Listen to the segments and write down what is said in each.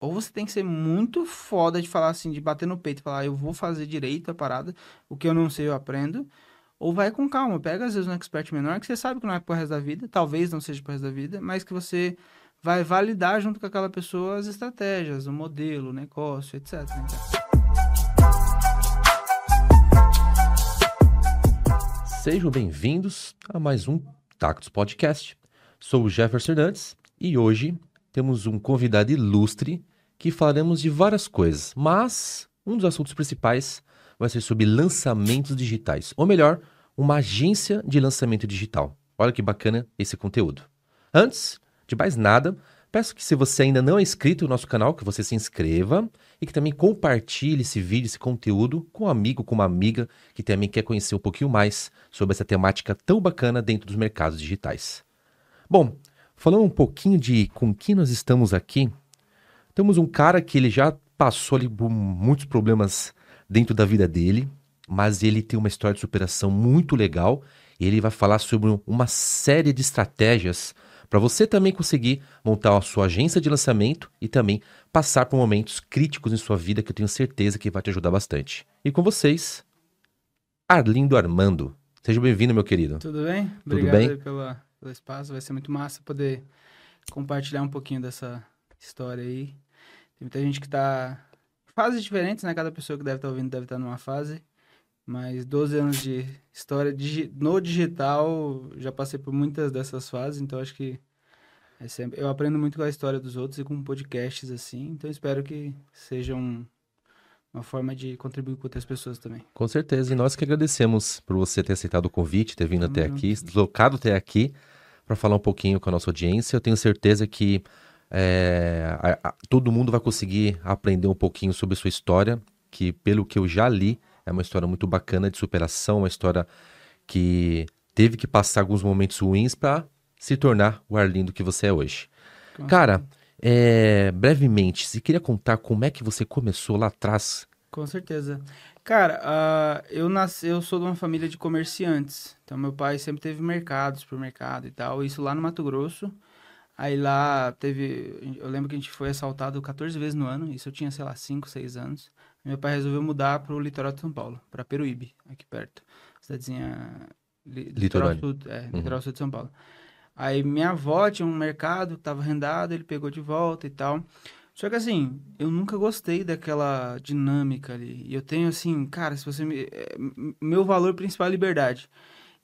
ou você tem que ser muito foda de falar assim, de bater no peito falar, eu vou fazer direito a parada, o que eu não sei eu aprendo. Ou vai com calma, pega às vezes um expert menor que você sabe que não é pro resto da vida, talvez não seja pro resto da vida, mas que você vai validar junto com aquela pessoa as estratégias, o modelo, o negócio, etc. Né? Sejam bem-vindos a mais um Tactos Podcast. Sou o Jefferson Hernandes e hoje temos um convidado ilustre que falaremos de várias coisas, mas um dos assuntos principais vai ser sobre lançamentos digitais, ou melhor, uma agência de lançamento digital. Olha que bacana esse conteúdo. Antes de mais nada, peço que se você ainda não é inscrito no nosso canal, que você se inscreva e que também compartilhe esse vídeo, esse conteúdo com um amigo, com uma amiga que também quer conhecer um pouquinho mais sobre essa temática tão bacana dentro dos mercados digitais. Bom, falando um pouquinho de com quem nós estamos aqui, temos um cara que ele já passou ali por muitos problemas dentro da vida dele, mas ele tem uma história de superação muito legal e ele vai falar sobre uma série de estratégias para você também conseguir montar a sua agência de lançamento e também passar por momentos críticos em sua vida que eu tenho certeza que vai te ajudar bastante. E com vocês, Arlindo Armando. Seja bem-vindo, meu querido. Tudo bem? Tudo Obrigado bem? Pela, pelo espaço, vai ser muito massa poder compartilhar um pouquinho dessa história aí. Tem muita gente que tá fases diferentes, né? Cada pessoa que deve estar tá ouvindo deve estar tá numa fase. Mas 12 anos de história digi no digital, já passei por muitas dessas fases, então acho que é sempre... eu aprendo muito com a história dos outros e com podcasts assim, então espero que seja um, uma forma de contribuir com outras pessoas também. Com certeza, e nós que agradecemos por você ter aceitado o convite, ter vindo Tamo até junto. aqui, deslocado até aqui para falar um pouquinho com a nossa audiência. Eu tenho certeza que é, a, a, todo mundo vai conseguir aprender um pouquinho sobre sua história, que pelo que eu já li, é uma história muito bacana de superação, uma história que teve que passar alguns momentos ruins para se tornar o Arlindo que você é hoje. Cara, é, brevemente, você queria contar como é que você começou lá atrás? Com certeza. Cara, uh, eu nasci, eu sou de uma família de comerciantes. Então meu pai sempre teve mercado, supermercado e tal. Isso lá no Mato Grosso. Aí lá teve. Eu lembro que a gente foi assaltado 14 vezes no ano. Isso eu tinha, sei lá, 5, 6 anos. Meu pai resolveu mudar pro litoral de São Paulo, para Peruíbe, aqui perto. Cidadezinha. Li, litoral sul, é, uhum. litoral sul de São Paulo. Aí minha avó tinha um mercado que tava arrendado, ele pegou de volta e tal. Só que assim, eu nunca gostei daquela dinâmica ali. E eu tenho assim, cara, se você me. É, meu valor principal é liberdade.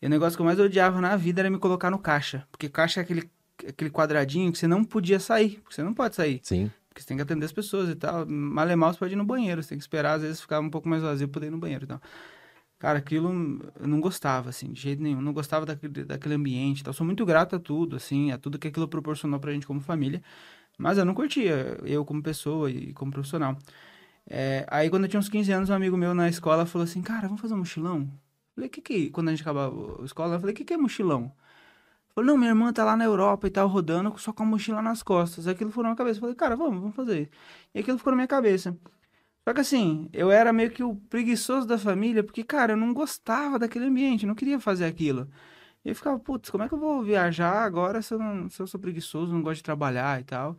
E o negócio que eu mais odiava na vida era me colocar no caixa. Porque caixa é aquele aquele quadradinho que você não podia sair, porque você não pode sair. Sim. Porque você tem que atender as pessoas e tal. Mal é mal, você pode ir no banheiro, você tem que esperar, às vezes ficar um pouco mais vazio pra poder ir no banheiro e tal. Cara, aquilo eu não gostava, assim, de jeito nenhum. Não gostava daquele, daquele ambiente e tal. Sou muito grato a tudo, assim, a tudo que aquilo proporcionou pra gente como família. Mas eu não curtia, eu como pessoa e como profissional. É, aí, quando eu tinha uns 15 anos, um amigo meu na escola falou assim: Cara, vamos fazer um mochilão? Falei: que que. Quando a gente acabava a escola, eu falei: O que, que é mochilão? Falei, não, minha irmã tá lá na Europa e tal, rodando, só com a mochila nas costas. Aquilo ficou na minha cabeça. Falei, cara, vamos, vamos fazer. E aquilo ficou na minha cabeça. Só que assim, eu era meio que o preguiçoso da família, porque, cara, eu não gostava daquele ambiente, não queria fazer aquilo. E eu ficava, putz, como é que eu vou viajar agora se eu, não, se eu sou preguiçoso, não gosto de trabalhar e tal?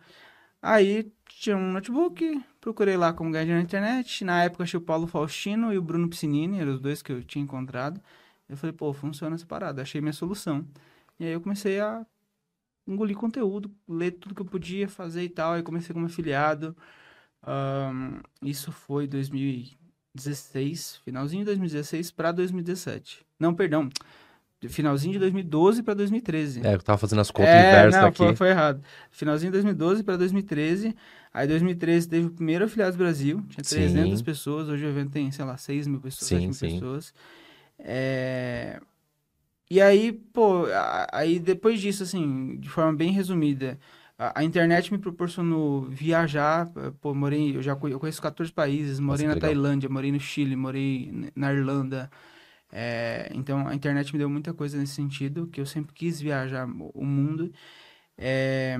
Aí tinha um notebook, procurei lá como ganhar na internet. Na época achei o Paulo Faustino e o Bruno Piscinini, eram os dois que eu tinha encontrado. Eu falei, pô, funciona essa parada, achei minha solução. E aí eu comecei a engolir conteúdo, ler tudo que eu podia fazer e tal. Aí comecei como afiliado. Um, isso foi 2016, finalzinho de 2016 para 2017. Não, perdão. Finalzinho de 2012 para 2013. É, eu tava fazendo as contas é, inversas não, aqui. Foi, foi errado. Finalzinho de 2012 para 2013. Aí 2013 teve o primeiro Afiliados Brasil. Tinha 300 sim. pessoas. Hoje o evento tem, sei lá, 6 mil pessoas, sim, 7 mil sim. pessoas. É... E aí, pô, aí depois disso, assim, de forma bem resumida, a, a internet me proporcionou viajar, pô, morei, eu já conheço, eu conheço 14 países, morei Nossa, na legal. Tailândia, morei no Chile, morei na Irlanda, é, então a internet me deu muita coisa nesse sentido, que eu sempre quis viajar o mundo. É,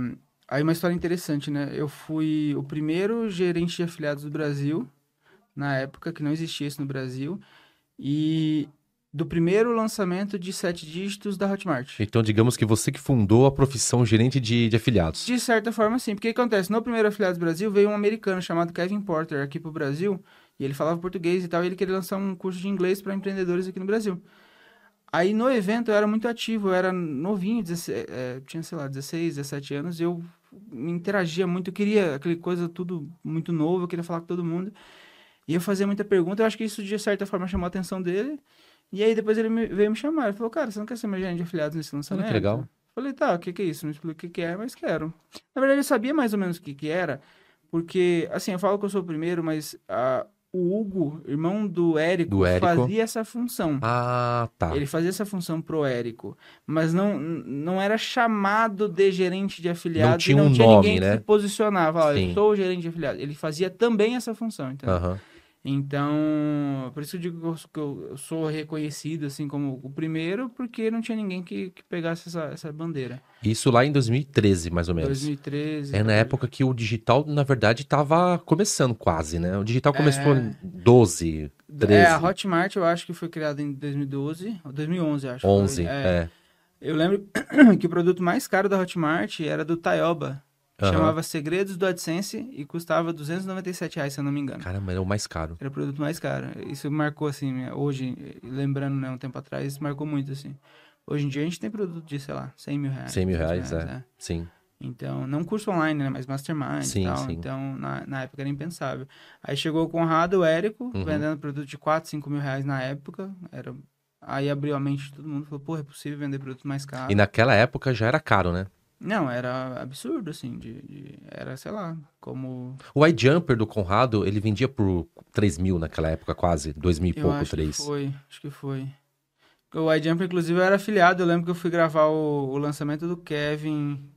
aí uma história interessante, né? Eu fui o primeiro gerente de afiliados do Brasil, na época que não existia isso no Brasil, e do primeiro lançamento de sete dígitos da Hotmart. Então, digamos que você que fundou a profissão gerente de, de afiliados. De certa forma, sim. Porque o que acontece? No primeiro Afiliados Brasil veio um americano chamado Kevin Porter aqui pro Brasil. E ele falava português e tal. E ele queria lançar um curso de inglês para empreendedores aqui no Brasil. Aí no evento eu era muito ativo, eu era novinho, 16, é, tinha, sei lá, 16, 17 anos. Eu me interagia muito, eu queria aquele coisa tudo muito novo, eu queria falar com todo mundo. E eu fazia muita pergunta, eu acho que isso de certa forma chamou a atenção dele. E aí depois ele me, veio me chamar, ele falou, cara, você não quer ser meu gerente de afiliados nesse lançamento? Olha que legal. Falei, tá, o que, que é isso? Me explica o que, que é, mas quero. Na verdade, eu sabia mais ou menos o que, que era, porque, assim, eu falo que eu sou o primeiro, mas ah, o Hugo, irmão do Érico, Do Érico. fazia essa função. Ah, tá. Ele fazia essa função pro Érico, mas não, não era chamado de gerente de afiliados. Não tinha e não um tinha nome, ninguém né? que se posicionava. Sim. eu sou o gerente de afiliados. Ele fazia também essa função, entendeu? Aham. Então, por isso eu digo que eu, sou reconhecido assim como o primeiro, porque não tinha ninguém que, que pegasse essa, essa bandeira. Isso lá em 2013, mais ou menos. 2013. É na época que o digital, na verdade, estava começando quase, né? O digital começou É. em 12, 13, É, a Hotmart eu acho que foi criada em 2012, ou 2011, acho. que foi. 11. É. É. Eu lembro que o produto mais caro da Hotmart era do Taioba. Aham. Chamava Segredos do AdSense e custava 297 reais, se eu não me engano. Caramba, é o mais caro. Era o produto mais caro. Isso marcou, assim, hoje, lembrando, né, um tempo atrás, isso marcou muito, assim. Hoje em dia a gente tem produto de, sei lá, 100 mil reais. 100 mil 200 reais, é. Sim. Então, não curso online, né, mas mastermind Sim, e tal. sim. Então, na, na época era impensável. Aí chegou o Conrado, o Érico, Uhum. vendendo produto de 4, 5 mil reais na época. Era... Aí abriu a mente de todo mundo, falou, pô, é possível vender produtos mais caros. E naquela época já era caro, né? Não, era absurdo, assim, de, de- era, sei lá, como... O iJumper do Conrado, ele vendia por 3 mil naquela época, quase. 2 mil e Eu pouco, acho 3. que foi, acho que foi. O iJumper, inclusive, eu era afiliado. Eu lembro que eu fui gravar o, o lançamento do Kevin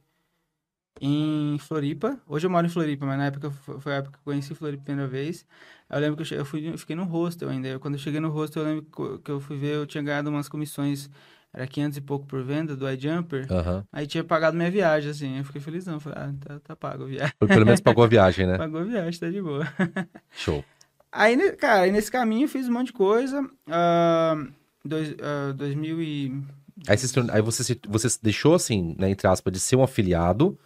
em Floripa. Hoje eu moro em Floripa, mas na época foi a época que eu conheci Floripa a primeira vez. Eu lembro que eu, che- eu fui, eu fiquei no hostel ainda. Eu, quando eu cheguei no hostel, eu lembro que eu fui ver, eu tinha ganhado umas comissões, era 500 e pouco por venda do iJumper. Aham. Aí tinha pagado minha viagem, assim. Eu fiquei felizão. Falei, ah, tá, tá pago a viagem. Pelo menos pagou a viagem, né? Pagou a viagem, tá de boa. Show. Aí, cara, aí nesse caminho eu fiz um monte de coisa. ah, dois, ah, 2000 e... Aí, você, tornou- aí você, se- você deixou, assim, né, entre aspas, de ser um afiliado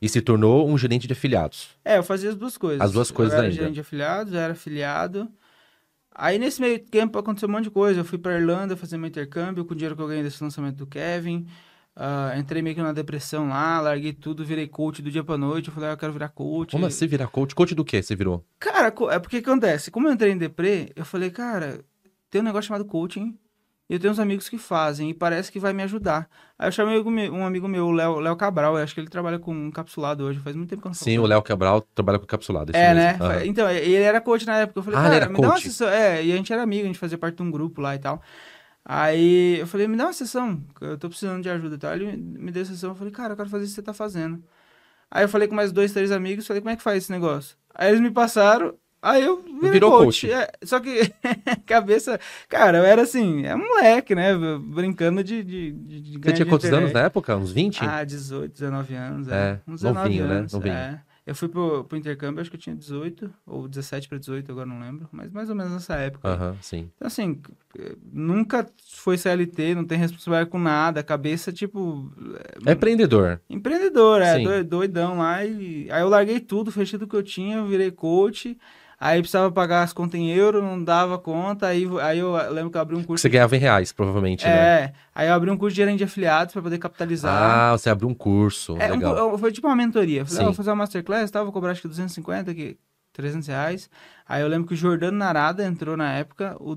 e se tornou um gerente de afiliados. É, eu fazia as duas coisas. As duas coisas eu ainda. gerente de afiliados, eu era afiliado. Aí nesse meio tempo aconteceu um monte de coisa. Eu fui pra Irlanda fazer meu intercâmbio com o dinheiro que eu ganhei desse lançamento do Kevin. Ah, entrei meio que numa depressão lá, larguei tudo, virei coach do dia pra noite. Eu falei, ah, eu quero virar coach. Como assim virar coach? Coach do quê você virou? Cara, é porque que acontece? Como eu entrei em deprê, eu falei, cara, tem um negócio chamado coaching. E eu tenho uns amigos que fazem e parece que vai me ajudar. Aí eu chamei um amigo meu- o Léo Cabral, eu acho que ele trabalha com um capsulado hoje, faz muito tempo que eu não Sim, o. Léo Cabral trabalha com encapsulado. É, mesmo. né? Aham. Então, ele era coach na época. Eu falei, Ah, cara, ele era me dá uma coach. sessão. É, e a gente era amigo, a gente fazia parte de um grupo lá e tal. Aí eu falei, me dá uma sessão, eu tô precisando de ajuda e tal. Ele me deu a sessão, eu falei, cara, eu quero fazer isso que você tá fazendo. Aí eu falei com mais dois, três amigos, falei, como é que faz esse negócio? Aí eles me passaram, aí eu virei Virou coach. coach. É, só que, cabeça, cara, eu era assim, é moleque, né? Brincando de, de, de, Você tinha quantos anos na época? Uns 20? Ah, 18, 19 anos. É, É, uns 19 novinho, né? anos. Novinho. É. Eu fui pro, pro intercâmbio, acho que eu tinha 18, ou 17 para 18, agora não lembro. Mas mais ou menos nessa época. Aham, sim. Então, assim, eh, nunca foi CLT, não tem responsabilidade com nada. Cabeça, tipo, É empreendedor. empreendedor, é, Sim. doi- doidão lá. E... Aí eu larguei tudo, fechei tudo que eu tinha, eu virei coach. Aí precisava pagar as contas em euro, não dava conta. Aí, aí eu lembro que eu abri um curso. Você ganhava em reais, provavelmente, né? É, aí eu abri um curso de gerente de afiliados para poder capitalizar. Ah, você abriu um curso. É, um Legal. cu- foi tipo uma mentoria. Falei, ah, vou fazer uma masterclass, tá? vou cobrar acho que 250, que 300 reais. Aí eu lembro que o Jordano Narada entrou na época, o,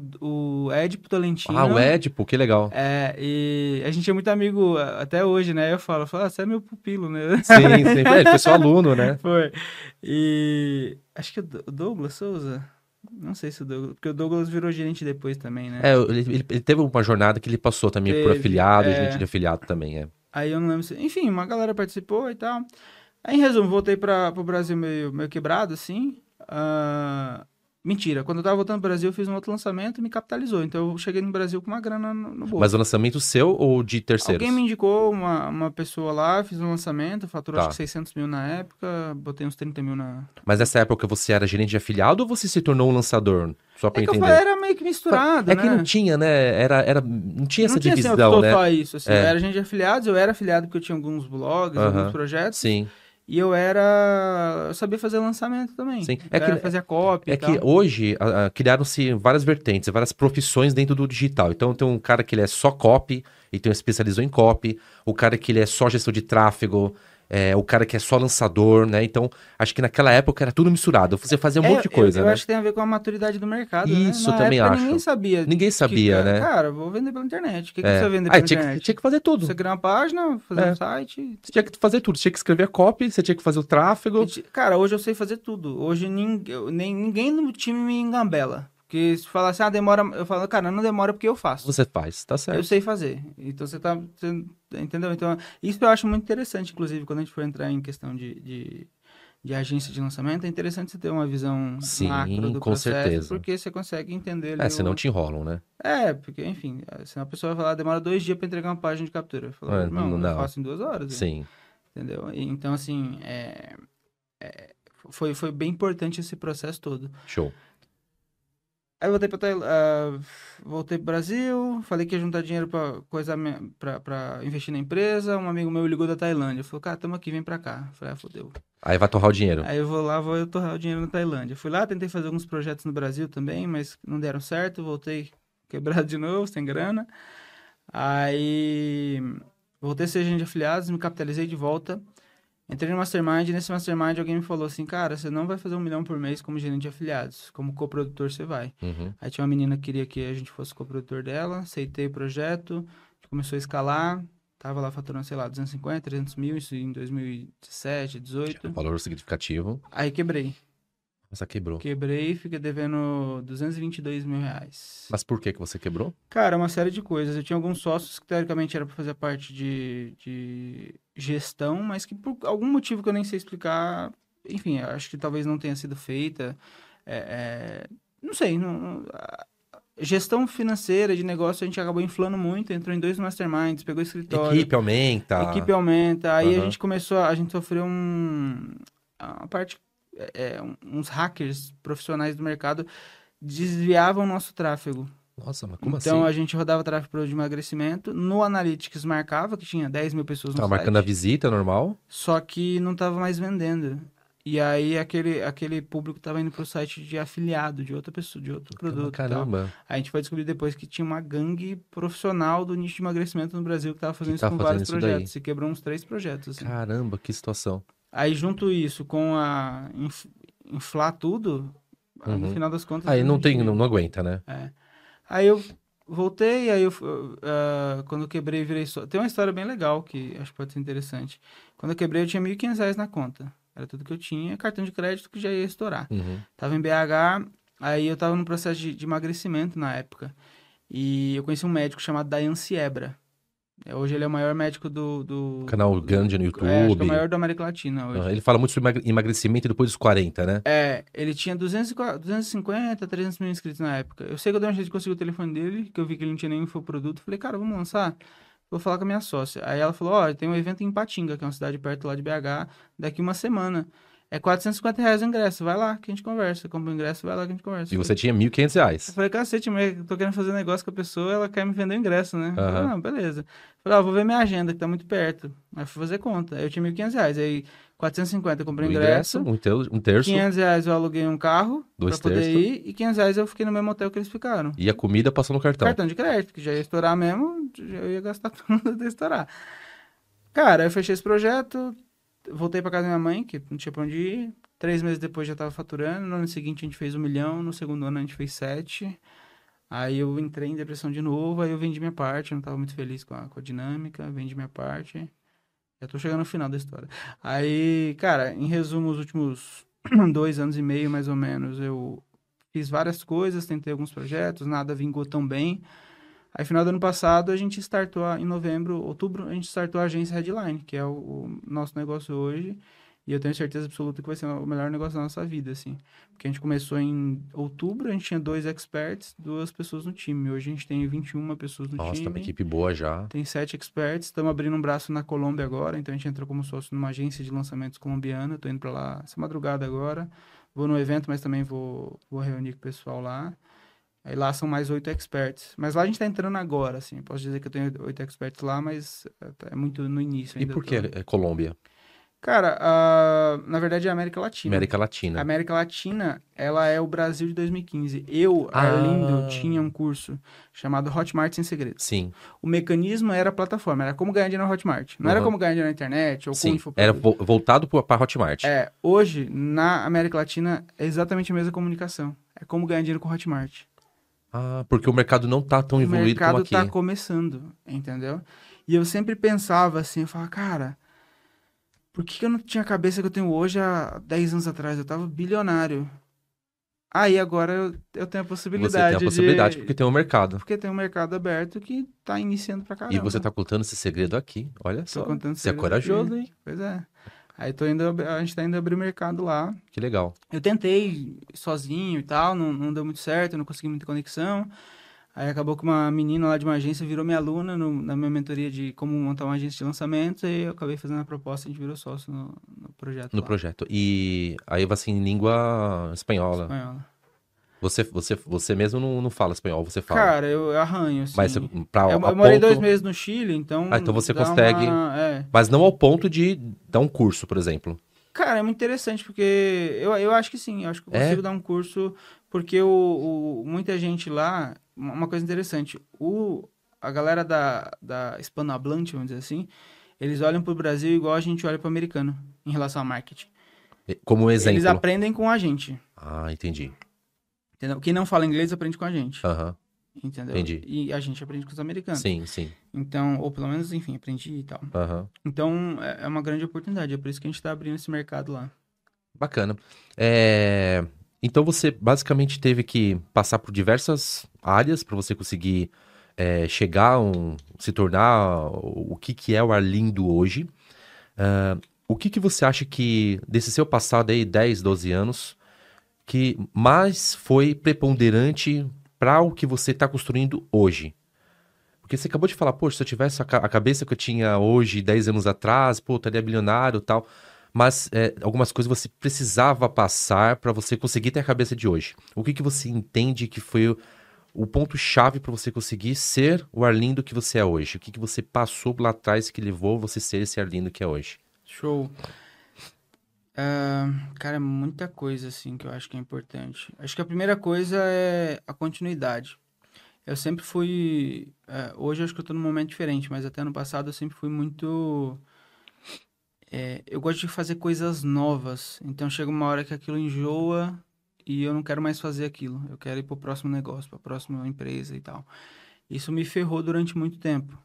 o Edipo Tolentino. Ah, o Edipo, que legal. É, e a gente é muito amigo até hoje, né? Eu falo, eu falo, ah, você é meu pupilo, né? Sim, sim. Ele foi seu aluno, né? Foi. E acho que o Do- o Douglas Souza, não sei se o Douglas, porque o Douglas virou gerente depois também, né? É, ele, ele- teve uma jornada que ele passou também por Teve, afiliado, é. gente de afiliado também, é. Aí eu não lembro se... Enfim, uma galera participou e tal. Aí, em resumo, voltei para o Brasil meio, meio quebrado, assim. Ah, Mentira, quando eu tava voltando pro Brasil, eu fiz um outro lançamento e me capitalizou. Então eu cheguei no Brasil com uma grana no, no bolso. Mas o lançamento seu ou de terceiros? Alguém me indicou uma, uma pessoa lá, fiz um lançamento, faturou Tá. acho que 600 mil na época, botei uns 30 mil na. Mas nessa época você era gerente de afiliado ou você se tornou um lançador? Só pra É entender. era meio que misturado, é né? que não tinha, né? Era, era, não tinha essa não tinha assim, divisão, sou né? só isso. Assim, É. Eu era gente de afiliados, eu era afiliado porque eu tinha alguns blogs, Aham. alguns projetos. Sim. E eu era. Eu sabia fazer lançamento também. Sim. É que- fazia copy. É que hoje criaram-se várias vertentes, várias profissões dentro do digital. Então tem um cara que ele é só copy, então especializou em copy, o cara que ele é só gestão de tráfego, é, o cara que é só lançador, né? Então, acho que naquela época era tudo misturado. Você fazia um É, monte de coisa, eu, eu né? acho que tem a ver com a maturidade do mercado. Isso, né? Na também época, acho. Ninguém sabia. Ninguém que, sabia, cara, né? Cara, vou vender pela internet. O que, que É. você vende Ah, pela tinha, que, internet? tinha que fazer tudo. Você criar uma página, fazer É. um site. Você tinha que fazer tudo. Você tinha que escrever a copy, você tinha que fazer o tráfego. Cara, hoje eu sei fazer tudo. Hoje ninguém, ninguém no time me engambela. Porque se falar assim, ah, demora. Eu falo, cara, não demora porque eu faço. Você faz, tá certo. Eu sei fazer. Então você tá. você- entendeu? Então, isso eu acho muito interessante, inclusive, quando a gente for entrar em questão de, de, de agência de lançamento, é interessante você ter uma visão Sim, macro do com processo, certeza. porque você consegue entender É, o- senão te enrolam, né? É, porque, enfim, senão a pessoa vai falar, demora dois dias pra entregar uma página de captura. Eu falo, É, irmão, não. eu faço em duas horas. Sim. Entendeu? Então, assim, é, é, foi, foi bem importante esse processo todo. Show. Aí voltei para uh, voltei pro Brasil, falei que ia juntar dinheiro para coisa para investir na empresa. Um amigo meu ligou da Tailândia, falou: "Cara, tamo aqui, vem para cá". Eu falei: "Ah, fodeu". Aí vai torrar o dinheiro. Aí eu vou lá, vou eu torrar o dinheiro na Tailândia. Fui lá, tentei fazer alguns projetos no Brasil também, mas não deram certo, voltei quebrado de novo, sem grana. Aí voltei a ser agente de afiliados, me capitalizei de volta. Entrei no Mastermind, e nesse Mastermind alguém me falou assim, cara, você não vai fazer um milhão por mês como gerente de afiliados, como coprodutor você vai. Uhum. Aí tinha uma menina que queria que a gente fosse coprodutor dela, aceitei o projeto, começou a escalar, tava lá faturando, sei lá, 250, 300 mil, isso em 2017, 18. Valor significativo. Aí quebrei. Mas quebrou. Quebrei e fiquei devendo 222 mil reais. Mas por que que você quebrou? Cara, uma série de coisas. Eu tinha alguns sócios que teoricamente era para fazer parte de, de gestão, mas que por algum motivo que eu nem sei explicar, enfim, acho que talvez não tenha sido feita. É, é, não sei. Não, a- gestão financeira de negócio a gente acabou inflando muito, entrou em dois masterminds, pegou escritório. Equipe aumenta. Equipe aumenta. Aí Aham. a gente começou, a, gente sofreu um, uma parte, é, é, uns hackers profissionais do mercado desviavam o nosso tráfego. Nossa, mas como então assim? a gente rodava tráfego para de emagrecimento. No Analytics marcava que tinha 10 mil pessoas no Tava marcando a visita normal? só que não tava mais vendendo. E aí aquele, aquele público tava indo pro site de afiliado, de outra pessoa, de outro produto. e tal. Caramba. A gente foi descobrir depois que tinha uma gangue profissional do nicho de emagrecimento no Brasil que tava fazendo Que isso tava com fazendo vários isso daí. projetos. E quebrou uns três projetos. Assim. Caramba, que situação. Aí junto isso com a inf- inflar tudo, aí, no Uhum. final das contas. Aí não tem, não, não aguenta, né? É. Aí eu voltei, aí eu, ah, quando eu quebrei, virei só. Tem uma história bem legal que acho que pode ser interessante. Quando eu quebrei, eu tinha 1.500 reais na conta. Era tudo que eu tinha, cartão de crédito que já ia estourar. Uhum. Tava em BH, aí eu tava no processo de, de emagrecimento na época. E eu conheci um médico chamado Dayan Siebra. É, Hoje ele é o maior médico do. do Canal grande no É, que é YouTube. o maior da América Latina hoje. Ah, Ele fala muito sobre emagre- emagrecimento depois dos 40, né? É, ele tinha 200, e qua- 250, 300 mil inscritos na época. Eu sei que eu dei um jeito de conseguir o telefone dele, que eu vi que ele não tinha nenhum infoproduto. Falei, cara, vamos lançar? Vou falar com a minha sócia. Aí ela falou, ó, tem um evento em Patinga, que é uma cidade perto lá de BH, daqui uma semana. É 450 reais o ingresso, vai lá que a gente conversa. Compra o ingresso, vai lá que a gente conversa. E você tinha 1.500 reais. Eu falei, cacete, mas eu tô querendo fazer negócio com a pessoa, ela quer me vender o ingresso, né? Eu falei, não, beleza. Falei, ó, vou ver minha agenda, que tá muito perto. Aí fui fazer conta. Aí eu tinha 1.500 reais. Aí 450 eu comprei o ingresso. um, ter- um terço. 500 reais eu aluguei um carro Dois pra poder terços. ir e 500 reais eu fiquei no mesmo hotel que eles ficaram. E a comida passou no cartão. Cartão de crédito, que já ia estourar mesmo, já ia gastar tudo até estourar. Cara, eu fechei esse projeto, voltei pra casa da minha mãe, que não tinha pra onde ir. Três meses depois já tava faturando, no ano seguinte a gente fez um milhão, no segundo ano a gente fez sete. Aí eu entrei em depressão de novo, aí eu vendi minha parte, eu não tava muito feliz com a, com a dinâmica, vendi minha parte. Já tô chegando no final da história. Aí, cara, em resumo, os últimos dois anos e meio, mais ou menos, eu fiz várias coisas, tentei alguns projetos, nada vingou tão bem. Aí, final do ano passado, a gente startou, a- em novembro, outubro, a gente startou a agência Headline, que é o, o nosso negócio hoje. E eu tenho certeza absoluta que vai ser o melhor negócio da nossa vida, assim. Porque a gente começou em outubro, a gente tinha dois experts, duas pessoas no time. Hoje a gente tem 21 pessoas no Nossa, time. tá uma equipe boa já. Tem sete experts, estamos abrindo um braço na Colômbia agora, então a gente entrou como sócio numa agência de lançamentos colombiana, tô indo para lá essa madrugada agora, vou no evento, mas também vou, vou reunir com o pessoal lá. Aí lá são mais oito experts, mas lá a gente está entrando agora, assim, posso dizer que eu tenho oito experts lá, mas é muito no início E por que é Colômbia? Cara, ah, na verdade é a América Latina. América A Latina. América Latina, ela é o Brasil de 2015. Eu, Ah. Arlindo, tinha um curso chamado Hotmart Sem Segredos. Sim, O mecanismo era a plataforma, era como ganhar dinheiro na Hotmart. Não era Uhum. como ganhar dinheiro na internet ou com sim. info. Era vo- voltado para Hotmart. É, hoje, na América Latina, é exatamente a mesma comunicação. É como ganhar dinheiro com Hotmart. Ah, porque o mercado não tá tão o evoluído mercado como aqui. tá começando, entendeu? E eu sempre pensava assim, eu falava, cara, por que, que eu não tinha a cabeça que eu tenho hoje há 10 anos atrás? Eu tava bilionário. Aí agora eu, eu tenho a Você possibilidade tem a possibilidade, de... porque tem um mercado. Porque tem um mercado aberto que tá iniciando pra caramba. E você tá contando esse segredo aqui. Olha Tô só. contando Você é corajoso, aqui. hein? Pois é. Aí tô indo, a gente tá indo abrir o mercado lá. Que legal. Eu tentei sozinho e tal, não, não deu muito certo, não consegui muita conexão. Aí acabou que uma menina lá de uma agência virou minha aluna no- na minha mentoria de como montar uma agência de lançamento e eu acabei fazendo a proposta e a gente virou sócio no, no projeto No lá. projeto. E aí em língua espanhola. Espanhola. Você, você, você mesmo não, não fala espanhol, você fala. Cara, eu, arranho, assim. Mas pra, eu, eu morei ponto- dois meses no Chile, então... Ah, então você consegue- uma- é. Mas não ao ponto de dar um curso, por exemplo. Cara, é muito interessante, porque eu, eu acho que sim, eu acho que eu É? consigo dar um curso, porque o, o- muita gente lá, uma coisa interessante, o, a galera da, da hispanohablante, vamos dizer assim, eles olham pro Brasil igual a gente olha pro americano, em relação a marketing. Como exemplo. Eles aprendem com a gente, Ah, entendi. Entendeu? Quem não fala inglês aprende com a gente, Aham. entendeu? entendi. E a gente aprende com os americanos. Sim, sim. Então, ou pelo menos, enfim, aprendi e tal. Aham. Então, é é uma grande oportunidade, é por isso que a gente tá abrindo esse mercado lá. Bacana. É, Então você basicamente teve que passar por diversas áreas para você conseguir é, chegar, a um... se tornar o que, que é o Arlindo hoje. Ah, o que, que você acha que, desse seu passado aí, 10, 12 anos, que mais foi preponderante para o que você está construindo hoje? Porque você acabou de falar, poxa, se eu tivesse a, ca- a cabeça que eu tinha hoje, 10 anos atrás, pô, eu estaria bilionário e tal. Mas é, algumas coisas você precisava passar para você conseguir ter a cabeça de hoje. O que, que você entende que foi o, o ponto-chave para você conseguir ser o Arlindo que você é hoje? O que, que você passou lá atrás que levou você a ser esse Arlindo que é hoje? Show. Ah, cara, é muita coisa assim que eu acho que é importante. Acho que a primeira coisa é a continuidade. Eu sempre fui. eh, hoje eu acho que eu tô num momento diferente, mas até no passado eu sempre fui muito. eh, eu gosto de fazer coisas novas. Então chega uma hora que aquilo enjoa e eu não quero mais fazer aquilo. Eu quero ir pro próximo negócio, pra próxima empresa e tal. Isso me ferrou durante muito tempo.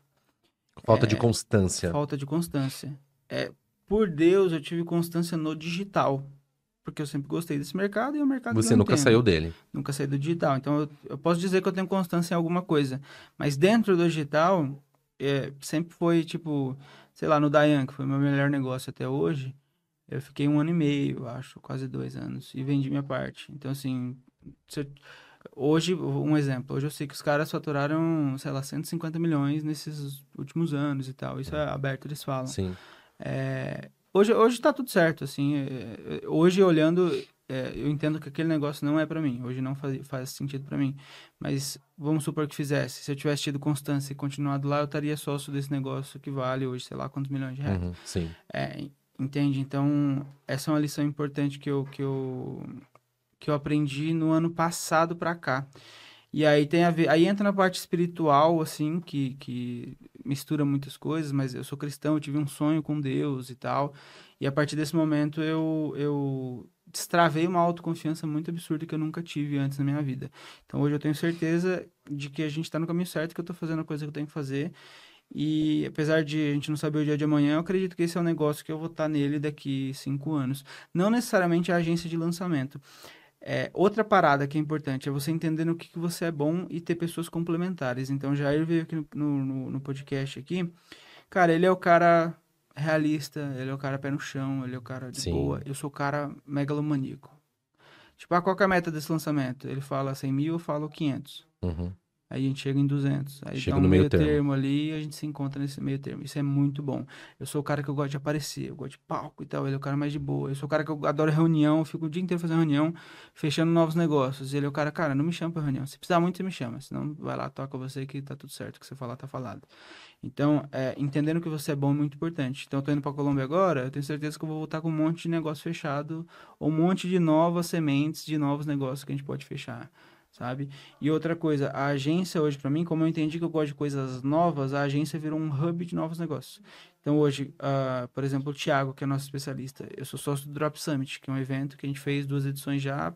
Falta de constância. Falta de constância. É, por Deus, eu tive constância no digital. Porque eu sempre gostei desse mercado e o mercado Você nunca saiu dele. Nunca saí do digital. Então, eu, eu posso dizer que eu tenho constância em alguma coisa. Mas dentro do digital, é, sempre foi, tipo, sei lá, no Dayan, que foi meu melhor negócio até hoje, eu fiquei um ano e meio, acho, quase dois anos, e vendi minha parte. Então, assim, eu- hoje, um exemplo, hoje eu sei que os caras faturaram, sei lá, 150 milhões nesses últimos anos e tal. Isso é aberto, eles falam. Sim. É, hoje, hoje tá tudo certo, assim. é, é, hoje, olhando, é, eu entendo que aquele negócio não é pra mim. Hoje não faz, faz sentido pra mim. Mas vamos supor que fizesse. Se eu tivesse tido constância e continuado lá, eu estaria sócio desse negócio que vale hoje, sei lá, quantos milhões de reais. Uhum, sim. É, entende? Então, essa é uma lição importante que eu, que eu, que eu aprendi no ano passado pra cá. E aí tem a ver, aí entra na parte espiritual, assim, que, que mistura muitas coisas, mas eu sou cristão, eu tive um sonho com Deus e tal. E a partir desse momento eu, eu destravei uma autoconfiança muito absurda que eu nunca tive antes na minha vida. Então hoje eu tenho certeza de que a gente tá no caminho certo, que eu tô fazendo a coisa que eu tenho que fazer. E apesar de a gente não saber o dia de amanhã, eu acredito que esse é um negócio que eu vou estar nele daqui cinco anos. Não necessariamente a agência de lançamento. É, outra parada que é importante é você entender no que, que você é bom e ter pessoas complementares. Então, o Jair veio aqui no, no, no podcast aqui. Cara, ele é o cara realista, ele é o cara pé no chão, ele é o cara de Sim. boa. Eu sou o cara megalomaníaco. Tipo, ah, qual que é a meta desse lançamento? Ele fala 100 mil, eu falo 500. Uhum. Aí a gente chega em 200. Aí Chega dá um no meio meio termo. termo. ali e a gente se encontra nesse meio termo. Isso é muito bom. Eu sou o cara que eu gosto de aparecer, eu gosto de palco e tal. Ele é o cara mais de boa. Eu sou o cara que eu adoro reunião, eu fico o dia inteiro fazendo reunião, fechando novos negócios. Ele é o cara, cara, não me chama pra reunião. Se precisar muito, você me chama. Senão, vai lá, toca você que tá tudo certo. O que você falar, tá falado. Então, é, entendendo que você é bom é muito importante. Então, eu tô indo pra Colômbia agora, eu tenho certeza que eu vou voltar com um monte de negócio fechado, ou um monte de novas sementes, de novos negócios que a gente pode fechar, sabe? E outra coisa, a agência hoje, pra mim, como eu entendi que eu gosto de coisas novas, a agência virou um hub de novos negócios. Então, hoje, ah, por exemplo, o Thiago, que é nosso especialista, eu sou sócio do Drop Summit, que é um evento que a gente fez duas edições já. A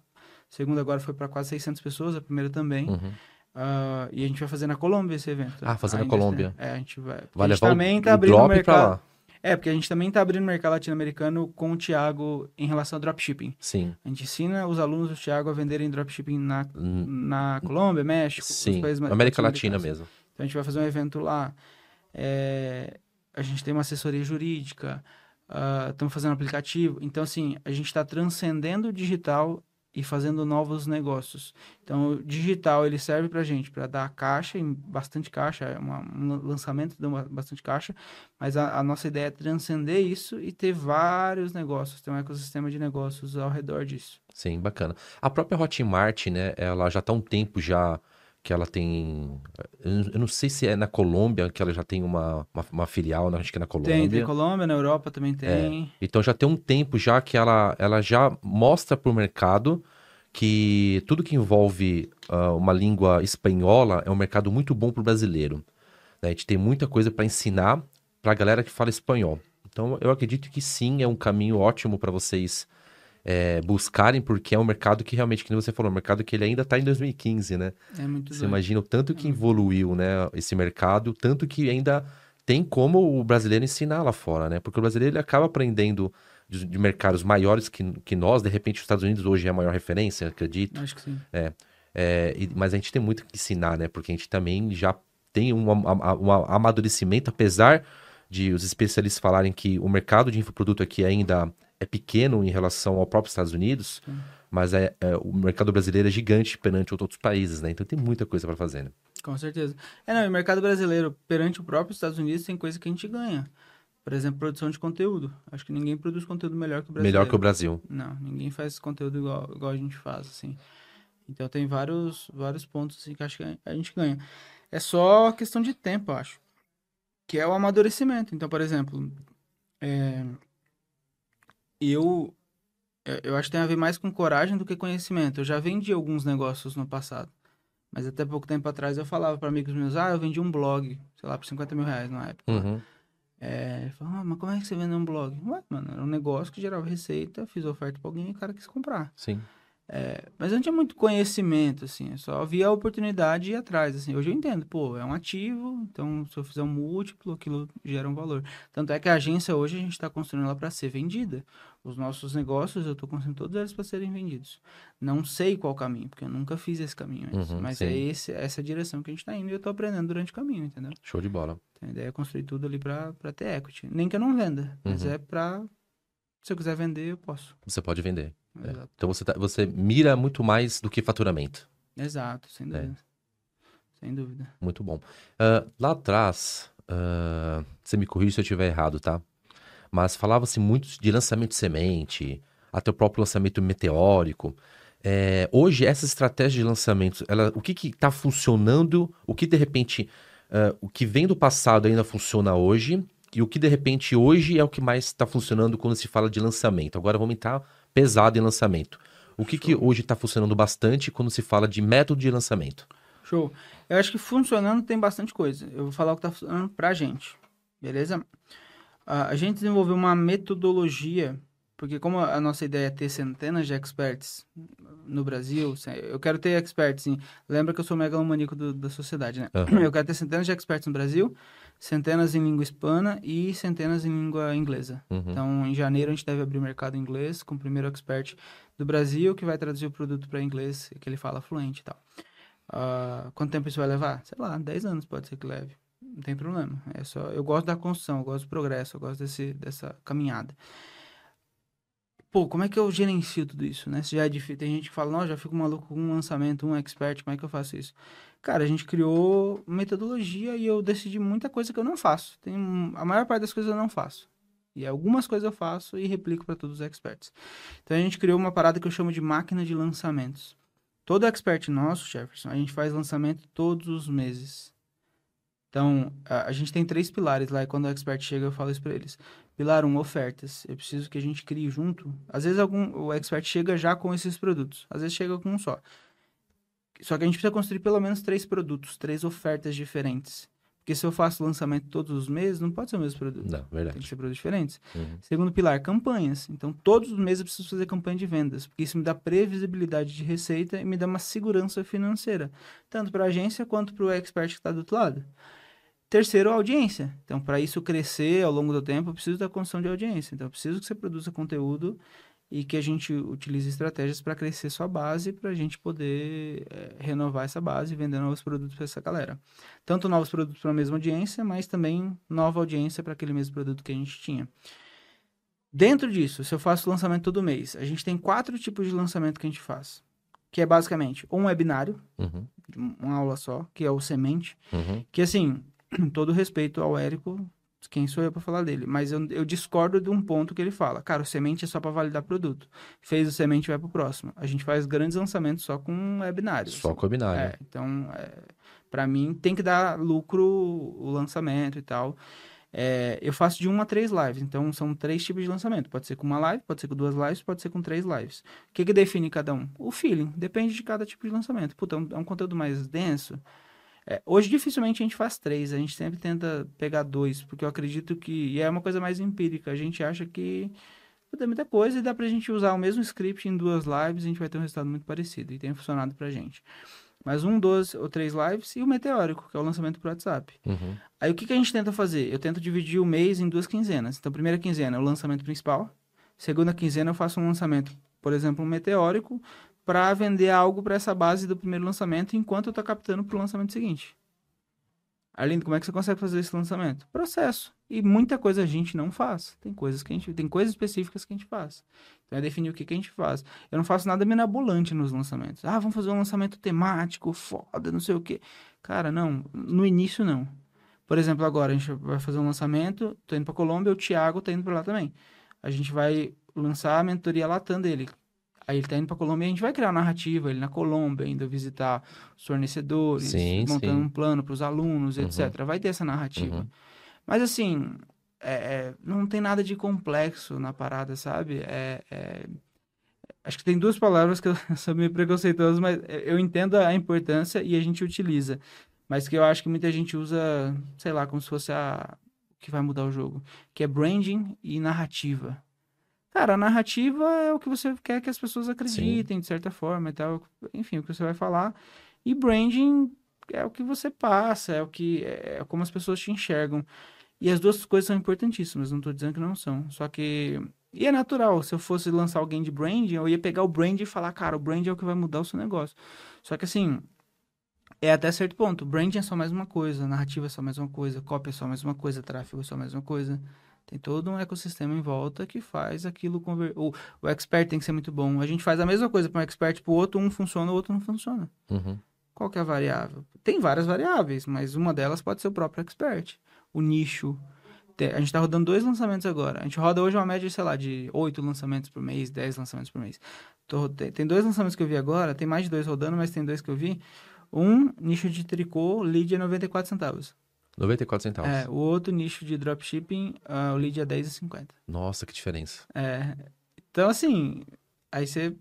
segunda agora foi para quase 600 pessoas, a primeira também. Uhum. Ah, e a gente vai fazer na Colômbia esse evento. Ah, fazer na Colômbia. É, a gente vai. Vai a gente levar também o, tá abrindo o drop pra mercado. lá. É, porque a gente também tá abrindo o mercado latino-americano com o Thiago em relação ao dropshipping. Sim. A gente ensina os alunos do Thiago a venderem dropshipping na, Hum, na Colômbia, México, os Sim. América Latina mesmo. Então a gente vai fazer um evento lá. É, a gente tem uma assessoria jurídica, estamos fazendo aplicativo. Então, assim, a gente está transcendendo o digital e fazendo novos negócios. Então, o digital ele serve para gente para dar caixa, bastante caixa, é um lançamento uma- bastante caixa, mas a, a nossa ideia é transcender isso e ter vários negócios, ter um ecossistema de negócios ao redor disso. Sim, bacana. A própria Hotmart, né, ela já tá há um tempo já que ela tem... Eu não sei se é na Colômbia que ela já tem uma, uma, uma filial, né, acho que é na Colômbia. Tem, tem Colômbia, na Europa também tem. Então já tem um tempo já que ela, ela já mostra para o mercado que tudo que envolve ah, uma língua espanhola é um mercado muito bom para o brasileiro. né? A gente tem muita coisa para ensinar para a galera que fala espanhol. Então eu acredito que sim, é um caminho ótimo para vocês eh, buscarem, porque é um mercado que realmente, que nem você falou, é um mercado que ele ainda está em 2015, né? É muito Você doido. imagina o tanto que evoluiu, né, esse mercado, tanto que ainda tem como o brasileiro ensinar lá fora, né? Porque o brasileiro ele acaba aprendendo de, de mercados maiores que, que nós, de repente os Estados Unidos hoje é a maior referência, acredito. Acho que sim. É, e- mas a gente tem muito que ensinar, né? Porque a gente também já tem um, um amadurecimento, apesar de os especialistas falarem que o mercado de infoproduto aqui ainda é pequeno em relação ao próprio Estados Unidos, Sim. mas é, é, o mercado brasileiro é gigante perante outros países, né? Então tem muita coisa para fazer, né? Com certeza. É, não, e o mercado brasileiro, perante o próprio Estados Unidos, tem coisa que a gente ganha. Por exemplo, produção de conteúdo. Acho que ninguém produz conteúdo melhor que o brasileiro. Melhor que o Brasil. Não, ninguém faz conteúdo igual, igual a gente faz, assim. Então tem vários, vários pontos assim, que acho que a gente ganha. É só questão de tempo, acho. Que é o amadurecimento. Então, por exemplo, é, eu, é, eu acho que tem a ver mais com coragem do que conhecimento. Eu já vendi alguns negócios no passado. Mas até pouco tempo atrás eu falava para amigos meus, ah, eu vendi um blog, sei lá, por 50 mil reais na época. Uhum. É, ele falou, ah, mas como é que você vende um blog? Ué, mano, era um negócio que gerava receita, fiz oferta pra alguém e o cara quis comprar. Sim. É, mas eu não tinha muito conhecimento, assim, eu só via a oportunidade de ir atrás, assim. Hoje eu entendo, pô, é um ativo, então se eu fizer um múltiplo, aquilo gera um valor. Tanto é que a agência hoje a gente está construindo ela para ser vendida. Os nossos negócios eu estou construindo todos eles para serem vendidos. Não sei qual caminho, porque eu nunca fiz esse caminho antes, Uhum, mas sim. é esse, essa direção que a gente está indo e eu estou aprendendo durante o caminho, entendeu? Show de bola. Então, a ideia é construir tudo ali para ter equity. Nem que eu não venda, mas Uhum. é para se eu quiser vender, eu posso. Você pode vender. É. Então você, tá- você mira muito mais do que faturamento. Exato, sem É. dúvida. Sem dúvida. Muito bom. Ah, lá atrás, ah, você me corrija se eu estiver errado, tá? Mas falava-se muito de lançamento de semente, até o próprio lançamento meteórico. É, hoje, essa estratégia de lançamento, ela, o que está funcionando, o que de repente, ah, o que vem do passado ainda funciona hoje, e o que de repente hoje é o que mais está funcionando quando se fala de lançamento. Agora vamos entrar pesado em lançamento. O que, que hoje está funcionando bastante quando se fala de método de lançamento? Show. Eu acho que funcionando tem bastante coisa. Eu vou falar o que tá funcionando pra gente. Beleza? Ah, a gente desenvolveu uma metodologia, porque como a nossa ideia é ter centenas de experts no Brasil, eu quero ter experts, sim. Lembra que eu sou megalomaníaco do- da sociedade, né? Aham. Eu quero ter centenas de experts no Brasil, centenas em língua hispana e centenas em língua inglesa. Uhum. Então, em janeiro, a gente deve abrir o mercado em inglês com o primeiro expert do Brasil que vai traduzir o produto para inglês, que ele fala fluente e tal. Ah, quanto tempo isso vai levar? Sei lá, 10 anos pode ser que leve. Não tem problema. É só, eu gosto da construção, eu gosto do progresso, eu gosto desse, dessa caminhada. Pô, como é que eu gerencio tudo isso, né? Se já é difícil, tem gente que fala, não, já fico maluco com um lançamento, um expert, como é que eu faço isso? Cara, a gente criou metodologia e eu decidi muita coisa que eu não faço. Tem, a maior parte das coisas eu não faço. E algumas coisas eu faço e replico para todos os experts. Então a gente criou uma parada que eu chamo de máquina de lançamentos. Todo expert nosso, Jefferson, a gente faz lançamento todos os meses. Então, a, a, gente tem três pilares lá, e quando o expert chega, eu falo isso para eles. Pilar 1, um, ofertas. Eu preciso que a gente crie junto. Às vezes algum, o expert chega já com esses produtos, às vezes chega com um só. Só que a gente precisa construir pelo menos três produtos, três ofertas diferentes. Porque se eu faço lançamento todos os meses, não pode ser o mesmo produto. Não, verdade. Tem que ser produtos diferentes. Uhum. Segundo pilar, campanhas. Então, todos os meses eu preciso fazer campanha de vendas, porque isso me dá previsibilidade de receita e me dá uma segurança financeira, tanto para a agência quanto para o expert que está do outro lado. Terceiro, audiência. Então, para isso crescer ao longo do tempo, eu preciso da construção de audiência. Então, eu preciso que você produza conteúdo e que a gente utilize estratégias para crescer sua base, para a gente poder é, renovar essa base e vender novos produtos para essa galera. Tanto novos produtos para a mesma audiência, mas também nova audiência para aquele mesmo produto que a gente tinha. Dentro disso, se eu faço lançamento todo mês, a gente tem quatro tipos de lançamento que a gente faz. Que é basicamente um webinário, uhum. uma aula só, que é o Semente. Uhum. Que assim, todo respeito ao Érico, quem sou eu para falar dele? Mas eu, eu, discordo de um ponto que ele fala. Cara, o semente é só para validar produto. Fez o semente, vai pro próximo. A gente faz grandes lançamentos só com webinários. Só com webinário. É, então, é, para mim, tem que dar lucro o lançamento e tal. É, eu faço de uma a três lives. Então, são três tipos de lançamento. Pode ser com uma live, pode ser com duas lives, pode ser com três lives. O que, que define cada um? O feeling. Depende de cada tipo de lançamento. Puta, é um, é um conteúdo mais denso é, hoje dificilmente a gente faz três, a gente sempre tenta pegar dois, porque eu acredito que. E é uma coisa mais empírica, a gente acha que tem muita coisa e dá pra gente usar o mesmo script em duas lives e a gente vai ter um resultado muito parecido. E tem funcionado pra gente. Mas um, dois ou três lives e o meteórico, que é o lançamento pro WhatsApp. Uhum. Aí o que, que a gente tenta fazer? Eu tento dividir o mês em duas quinzenas. Então, primeira quinzena é o lançamento principal. Segunda quinzena eu faço um lançamento, por exemplo, um meteórico para vender algo para essa base do primeiro lançamento enquanto eu estou captando para o lançamento seguinte. Arlindo, como é que você consegue fazer esse lançamento? Processo. E muita coisa a gente não faz. Tem coisas que a gente, tem coisas específicas que a gente faz. Então é definir o que, que a gente faz. Eu não faço nada minabolante nos lançamentos. Ah, vamos fazer um lançamento temático, foda, não sei o quê. Cara, não. No início, não. Por exemplo, agora a gente vai fazer um lançamento, tô indo para Colômbia, o Thiago tá indo para lá também. A gente vai lançar a mentoria Latam dele, Aí ele tá indo pra Colômbia e a gente vai criar uma narrativa, ele na Colômbia, ainda visitar os fornecedores, sim, montando sim. um plano para os alunos, uhum. etc. Vai ter essa narrativa. Uhum. Mas assim, é, é, não tem nada de complexo na parada, sabe? É, é acho que tem duas palavras que eu sou meio preconceituoso, mas eu entendo a importância e a gente utiliza. Mas que eu acho que muita gente usa, sei lá, como se fosse a o que vai mudar o jogo, que é branding e narrativa. Cara, a narrativa é o que você quer que as pessoas acreditem, Sim. de certa forma e tal. Enfim, o que você vai falar. E branding é o que você passa, é o que é como as pessoas te enxergam. E as duas coisas são importantíssimas, não estou dizendo que não são. Só que. E é natural, se eu fosse lançar alguém de branding, eu ia pegar o brand e falar, cara, o brand é o que vai mudar o seu negócio. Só que assim, é até certo ponto. Branding é só mais uma coisa, narrativa é só mais uma coisa, cópia é só mais uma coisa, tráfego é só mais uma coisa. Tem todo um ecossistema em volta que faz aquilo conver... o, o expert tem que ser muito bom. A gente faz a mesma coisa para um expert, para o outro um funciona, o outro não funciona. Uhum. Qual que é a variável? Tem várias variáveis, mas uma delas pode ser o próprio expert. O nicho. A gente está rodando dois lançamentos agora. A gente roda hoje uma média, sei lá, de oito lançamentos por mês, dez lançamentos por mês. Tô, tem dois lançamentos que eu vi agora, tem mais de dois rodando, mas tem dois que eu vi. Um, nicho de tricô, lead é 94 centavos. 94 centavos. É, o outro nicho de dropshipping, uh, o lead é 10,50. Nossa, que diferença. É. Então, assim, aí você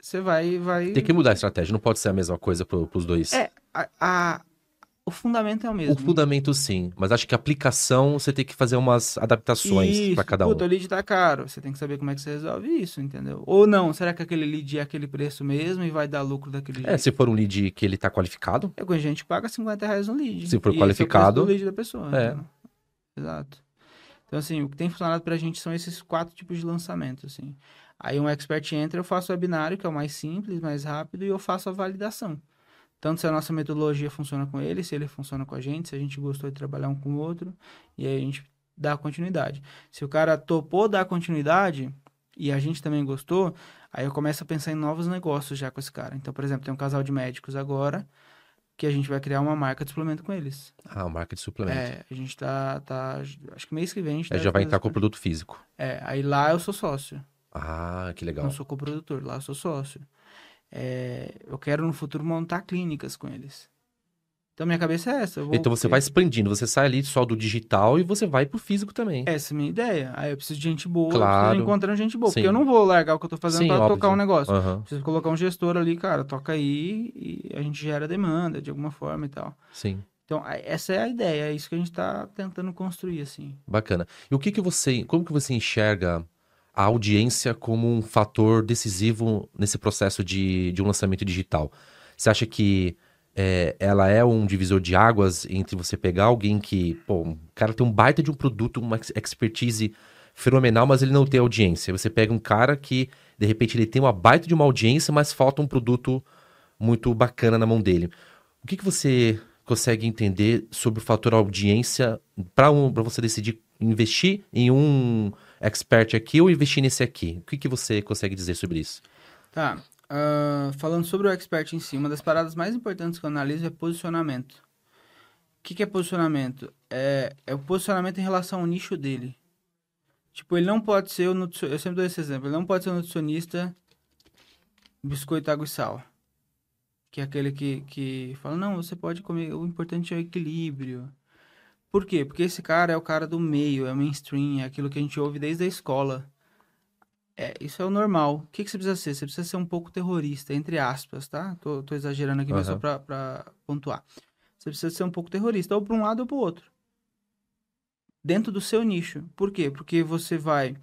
você vai, vai... Tem que mudar a estratégia, não pode ser a mesma coisa para os dois. É, a, a, o fundamento é o mesmo. O fundamento sim, mas acho que a aplicação você tem que fazer umas adaptações para cada um. Puta, o lead tá caro, você tem que saber como é que você resolve isso, entendeu? Ou não, será que aquele lead é aquele preço mesmo e vai dar lucro daquele jeito? É, se for um lead que ele tá qualificado. É, com gente paga 50 reais no lead. Se for qualificado. É o lead da pessoa. É. Então. Exato. Então, assim, o que tem funcionado pra gente são esses quatro tipos de lançamento, assim. Aí um expert entra, eu faço o webinário, que é o mais simples, mais rápido, e eu faço a validação. Tanto se a nossa metodologia funciona com ele, se ele funciona com a gente, se a gente gostou de trabalhar um com o outro, e aí a gente dá continuidade. Se o cara topou dar continuidade e a gente também gostou, aí eu começo a pensar em novos negócios já com esse cara. Então, por exemplo, tem um casal de médicos agora que a gente vai criar uma marca de suplemento com eles. Ah, uma marca de suplemento. É, a gente tá, tá acho que mês que vem a gente Aí deve já vai entrar com o produto físico. é, aí lá eu sou sócio. Ah, que legal. Não sou coprodutor, lá eu sou sócio. É, eu quero no futuro montar clínicas com eles. Então minha cabeça é essa. eu Então você vai expandindo, você sai ali só do digital e você vai pro físico também. Essa é a minha ideia. Aí eu preciso de gente boa, eu Claro. preciso encontrando gente boa. Sim. Porque eu não vou largar o que eu tô fazendo Sim, pra óbvio. tocar um negócio. Aham, Preciso colocar um gestor ali, cara, toca aí e a gente gera demanda de alguma forma e tal. sim. Então, essa é a ideia, é isso que a gente tá tentando construir, assim. Bacana. E o que que você, como que você enxerga a audiência como um fator decisivo nesse processo de, de um lançamento digital? Você acha que é, ela é um divisor de águas entre você pegar alguém que, pô, o cara tem um baita de um produto, uma ex- expertise fenomenal, mas ele não tem audiência. Você pega um cara que, de repente, ele tem uma baita de uma audiência, mas falta um produto muito bacana na mão dele. O que que você consegue entender sobre o fator audiência para um, você decidir investir em um expert aqui ou investir nesse aqui? O que, que você consegue dizer sobre isso? Tá. ah, falando sobre o expert em si, uma das paradas mais importantes que eu analiso é posicionamento. O que, que é posicionamento? É, é o posicionamento em relação ao nicho dele. Tipo, ele não pode ser o nutricionista. Eu sempre dou esse exemplo. Ele não pode ser o nutricionista biscoito, água e sal. Que é aquele que, que fala, não, você pode comer, o importante é o equilíbrio. Por quê? Porque esse cara é o cara do meio, é o mainstream, é aquilo que a gente ouve desde a escola. É, isso é o normal. O que, que você precisa ser? Você precisa ser um pouco terrorista, entre aspas, tá? Tô, tô exagerando aqui, mas só pra, pra pontuar. Você precisa ser um pouco terrorista, ou para um lado ou para o outro. Dentro do seu nicho. Por quê? Porque você vai.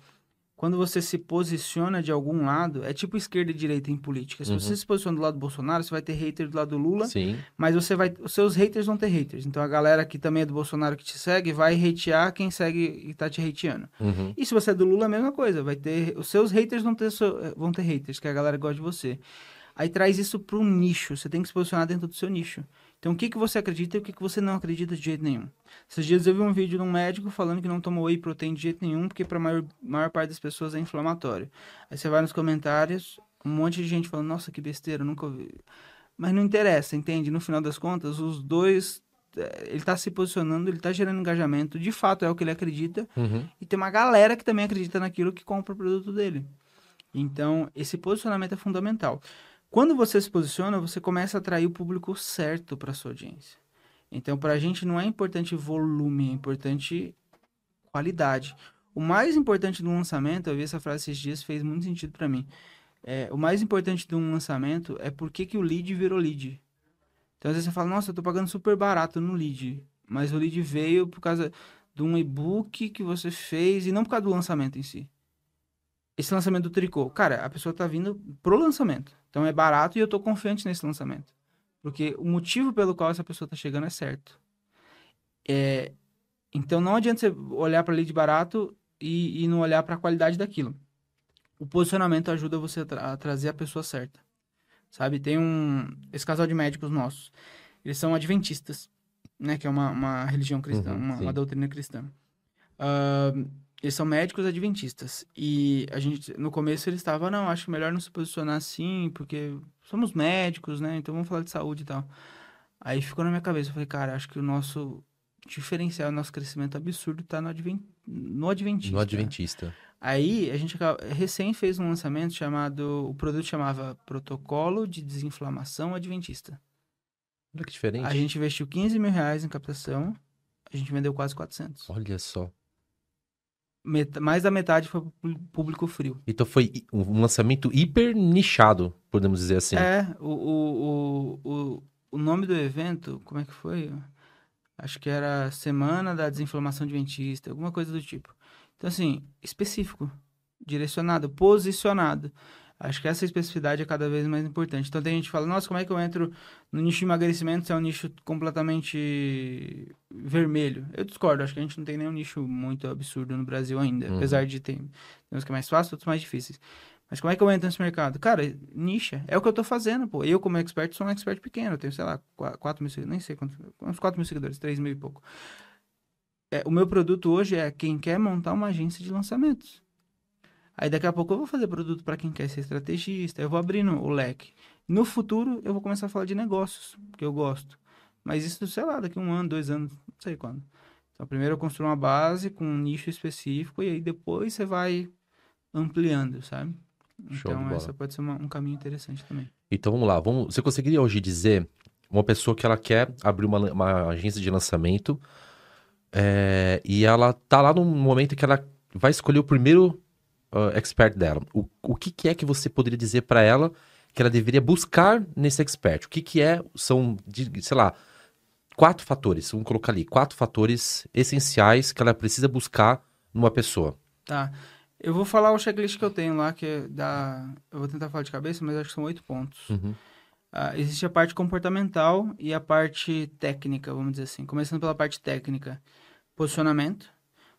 Quando você se posiciona de algum lado, é tipo esquerda e direita em política. Se Uhum. você se posiciona do lado do Bolsonaro, você vai ter hater do lado do Lula, Sim. mas você vai. Os seus haters vão ter haters. Então a galera que também é do Bolsonaro que te segue vai hatear quem segue e tá te hateando. Uhum. E se você é do Lula, a mesma coisa. Vai ter. Os seus haters vão ter, vão ter haters, que a galera gosta de você. Aí traz isso para um nicho. Você tem que se posicionar dentro do seu nicho. Então, o que, que você acredita e o que, que você não acredita de jeito nenhum. Esses dias eu vi um vídeo de um médico falando que não tomou whey protein de jeito nenhum, porque para a maior, maior parte das pessoas é inflamatório. Aí você vai nos comentários, um monte de gente falando, nossa, que besteira, nunca ouvi. Mas não interessa, entende? No final das contas, os dois. eh, Ele está se posicionando, ele está gerando engajamento, de fato é o que ele acredita, Uhum. e tem uma galera que também acredita naquilo que compra o produto dele. Então, esse posicionamento é fundamental. Quando você se posiciona, você começa a atrair o público certo para sua audiência. Então, para a gente não é importante volume, é importante qualidade. O mais importante do lançamento, eu vi essa frase esses dias, fez muito sentido para mim. É, o mais importante de um lançamento é por que, que o lead virou lead. Então, às vezes você fala, nossa, eu tô pagando super barato no lead. Mas o lead veio por causa de um e-book que você fez e não por causa do lançamento em si. Esse lançamento do tricô, cara, a pessoa tá vindo pro lançamento. Então é barato e eu tô confiante nesse lançamento. Porque o motivo pelo qual essa pessoa tá chegando é certo. É, então não adianta você olhar para lead barato e, e não olhar para a qualidade daquilo. O posicionamento ajuda você a, tra- a trazer a pessoa certa. Sabe? Tem um. Esse casal de médicos nossos. Eles são adventistas, né? Que é uma, uma religião cristã, Uhum, uma, uma doutrina cristã. Ah, eles são médicos adventistas. E a gente, no começo, eles estavam, não, acho melhor não se posicionar assim, porque somos médicos, né? Então vamos falar de saúde e tal. Aí ficou na minha cabeça, eu falei, cara, acho que o nosso diferencial, o nosso crescimento absurdo tá no, adven... no adventista. No Adventista. Aí a gente acaba- recém fez um lançamento chamado, o produto chamava Protocolo de Desinflamação Adventista. Olha que diferente. A gente investiu 15 mil reais em captação, a gente vendeu quase 400. Olha só. Met- mais da metade foi público frio. Então foi um lançamento hiper nichado, podemos dizer assim. É, o, o, o, o, o nome do evento, como é que foi? Acho que era Semana da Desinflamação Adventista, alguma coisa do tipo. Então, assim, específico, direcionado, posicionado. Acho que essa especificidade é cada vez mais importante. Então, tem gente que fala, nossa, como é que eu entro no nicho de emagrecimento se é um nicho completamente vermelho? Eu discordo, acho que a gente não tem nenhum nicho muito absurdo no Brasil ainda. Uhum. Apesar de ter tem uns que é mais fácil, outros mais difíceis. Mas como é que eu entro nesse mercado? Cara, nicha. É o que eu tô fazendo, pô. Eu, como expert, sou um expert pequeno. Eu tenho, sei lá, 4 mil seguidores. Nem sei quantos. Uns 4 mil seguidores, 3 mil e pouco. É, o meu produto hoje é quem quer montar uma agência de lançamentos. Aí daqui a pouco eu vou fazer produto para quem quer ser estrategista. Eu vou abrindo o leque. No futuro, eu vou começar a falar de negócios, que eu gosto. Mas isso, sei lá, daqui um ano, dois anos, não sei quando. Então, primeiro eu construo uma base com um nicho específico e aí depois você vai ampliando, sabe? Show então, essa pode ser uma, um caminho interessante também. Então, vamos lá. Vamos... Você conseguiria hoje dizer uma pessoa que ela quer abrir uma, uma agência de lançamento é, e ela tá lá no momento que ela vai escolher o primeiro uh, expert dela. O, o que, que é que você poderia dizer para ela que ela deveria buscar nesse expert? O que, que é, são, sei lá, quatro fatores, vamos colocar ali, quatro fatores essenciais que ela precisa buscar numa pessoa. Tá. Eu vou falar o checklist que eu tenho lá, que é da. Eu vou tentar falar de cabeça, mas acho que são oito pontos. Uhum. Uh, existe a parte comportamental e a parte técnica, vamos dizer assim. Começando pela parte técnica. Posicionamento.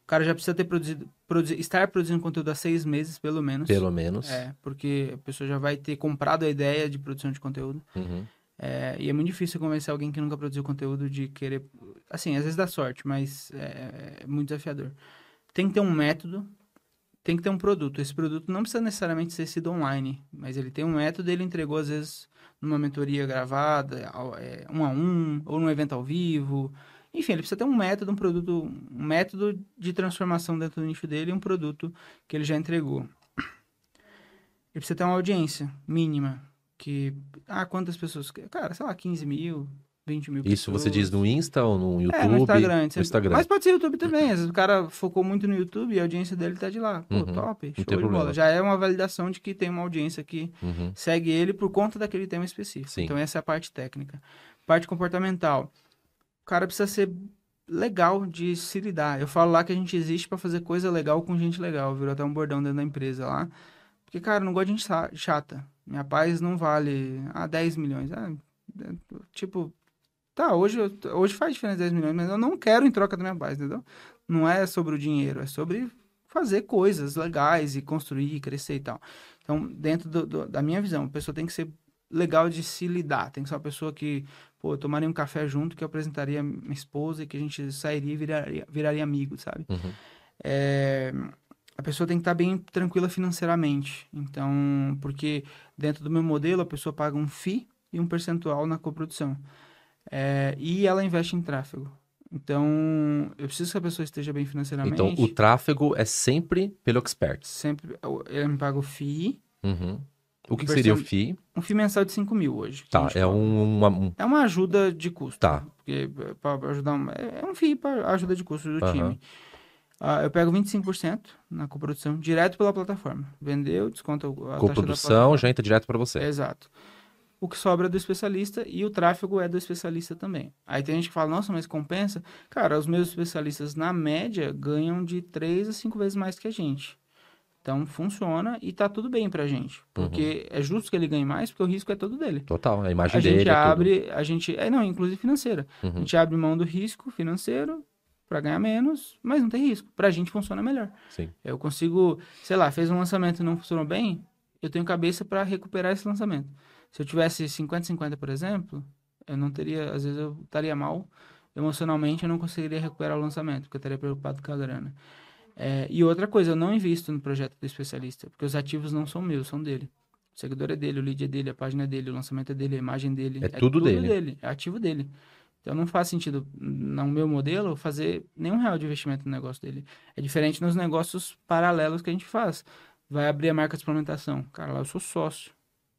O cara já precisa ter produzido, produzi, estar produzindo conteúdo há seis meses, pelo menos. Pelo menos. É, porque a pessoa já vai ter comprado a ideia de produção de conteúdo. Uhum. É, e é muito difícil convencer alguém que nunca produziu conteúdo de querer. Assim, às vezes dá sorte, mas é, é muito desafiador. Tem que ter um método, tem que ter um produto. Esse produto não precisa necessariamente ser sido online, mas ele tem um método ele entregou, às vezes, numa mentoria gravada, é, um a um, ou num evento ao vivo. Enfim, ele precisa ter um método, um produto, um método de transformação dentro do nicho dele e um produto que ele já entregou. Ele precisa ter uma audiência mínima que. Ah, quantas pessoas? Cara, sei lá, 15 mil, 20 mil Isso pessoas. você diz no Insta ou no YouTube? É, no Instagram. No Instagram. Mas pode ser YouTube também. Às o cara focou muito no YouTube e a audiência dele tá de lá. Pô, Uhum. top, show de bola. Já é uma validação de que tem uma audiência que Uhum. segue ele por conta daquele tema específico. Sim. Então essa é a parte técnica. Parte comportamental. O cara precisa ser legal de se lidar. Eu falo lá que a gente existe para fazer coisa legal com gente legal. Virou até um bordão dentro da empresa lá. Porque, cara, não gosto de gente chata. Minha paz não vale ah, 10 milhões. Ah, é, tipo, tá, hoje, hoje faz diferença 10 milhões, mas eu não quero em troca da minha paz, entendeu? Não é sobre o dinheiro, é sobre fazer coisas legais e construir, crescer e tal. Então, dentro do- do- da minha visão, a pessoa tem que ser legal de se lidar. Tem que ser uma pessoa que, pô, eu tomaria um café junto, que eu apresentaria minha esposa e que a gente sairia e viraria, viraria amigo, sabe? Uhum. É, a pessoa tem que estar bem tranquila financeiramente. Então, porque dentro do meu modelo, a pessoa paga um FII e um percentual na coprodução. É, e ela investe em tráfego. Então, eu preciso que a pessoa esteja bem financeiramente. Então, o tráfego é sempre pelo expert. Sempre, ele me paga o FII, Uhum. O que, que seria o FII? um FII mensal de 5 mil hoje. Tá, é um, uma- um- É uma ajuda de custo. Tá. Porque para ajudar. É é um FII para ajuda de custo do Aham. time. Ah, eu pego 25% na coprodução, direto pela plataforma. Vendeu, desconta a coprodução, já entra direto para você. Exato. O que sobra é do especialista e o tráfego é do especialista também. Aí tem gente que fala, nossa, mas compensa? Cara, os meus especialistas, na média, ganham de 3 a 5 vezes mais que a gente. Então, funciona e tá tudo bem pra gente. Porque é justo que ele ganhe mais, porque o risco é todo dele. Total, a imagem A dele gente é tudo. abre, a gente... É, não, inclusive financeira. A Uhum. gente abre mão do risco financeiro para ganhar menos, mas não tem risco. Pra gente funciona melhor. Sim. Eu consigo, sei lá, fez um lançamento e não funcionou bem, eu tenho cabeça para recuperar esse lançamento. Se eu tivesse 50-50, por exemplo, eu não teria, às vezes eu estaria mal emocionalmente, eu não conseguiria recuperar o lançamento, porque eu estaria preocupado com a grana. É, e outra coisa, eu não invisto no projeto do especialista, porque os ativos não são meus, são dele. O seguidor é dele, o lead é dele, a página é dele, o lançamento é dele, a imagem dele. É tudo dele. É ativo dele. Então não faz sentido, no meu modelo, fazer nenhum real de investimento no negócio dele. É diferente nos negócios paralelos que a gente faz. Vai abrir a marca de suplementação. Cara, lá eu sou sócio,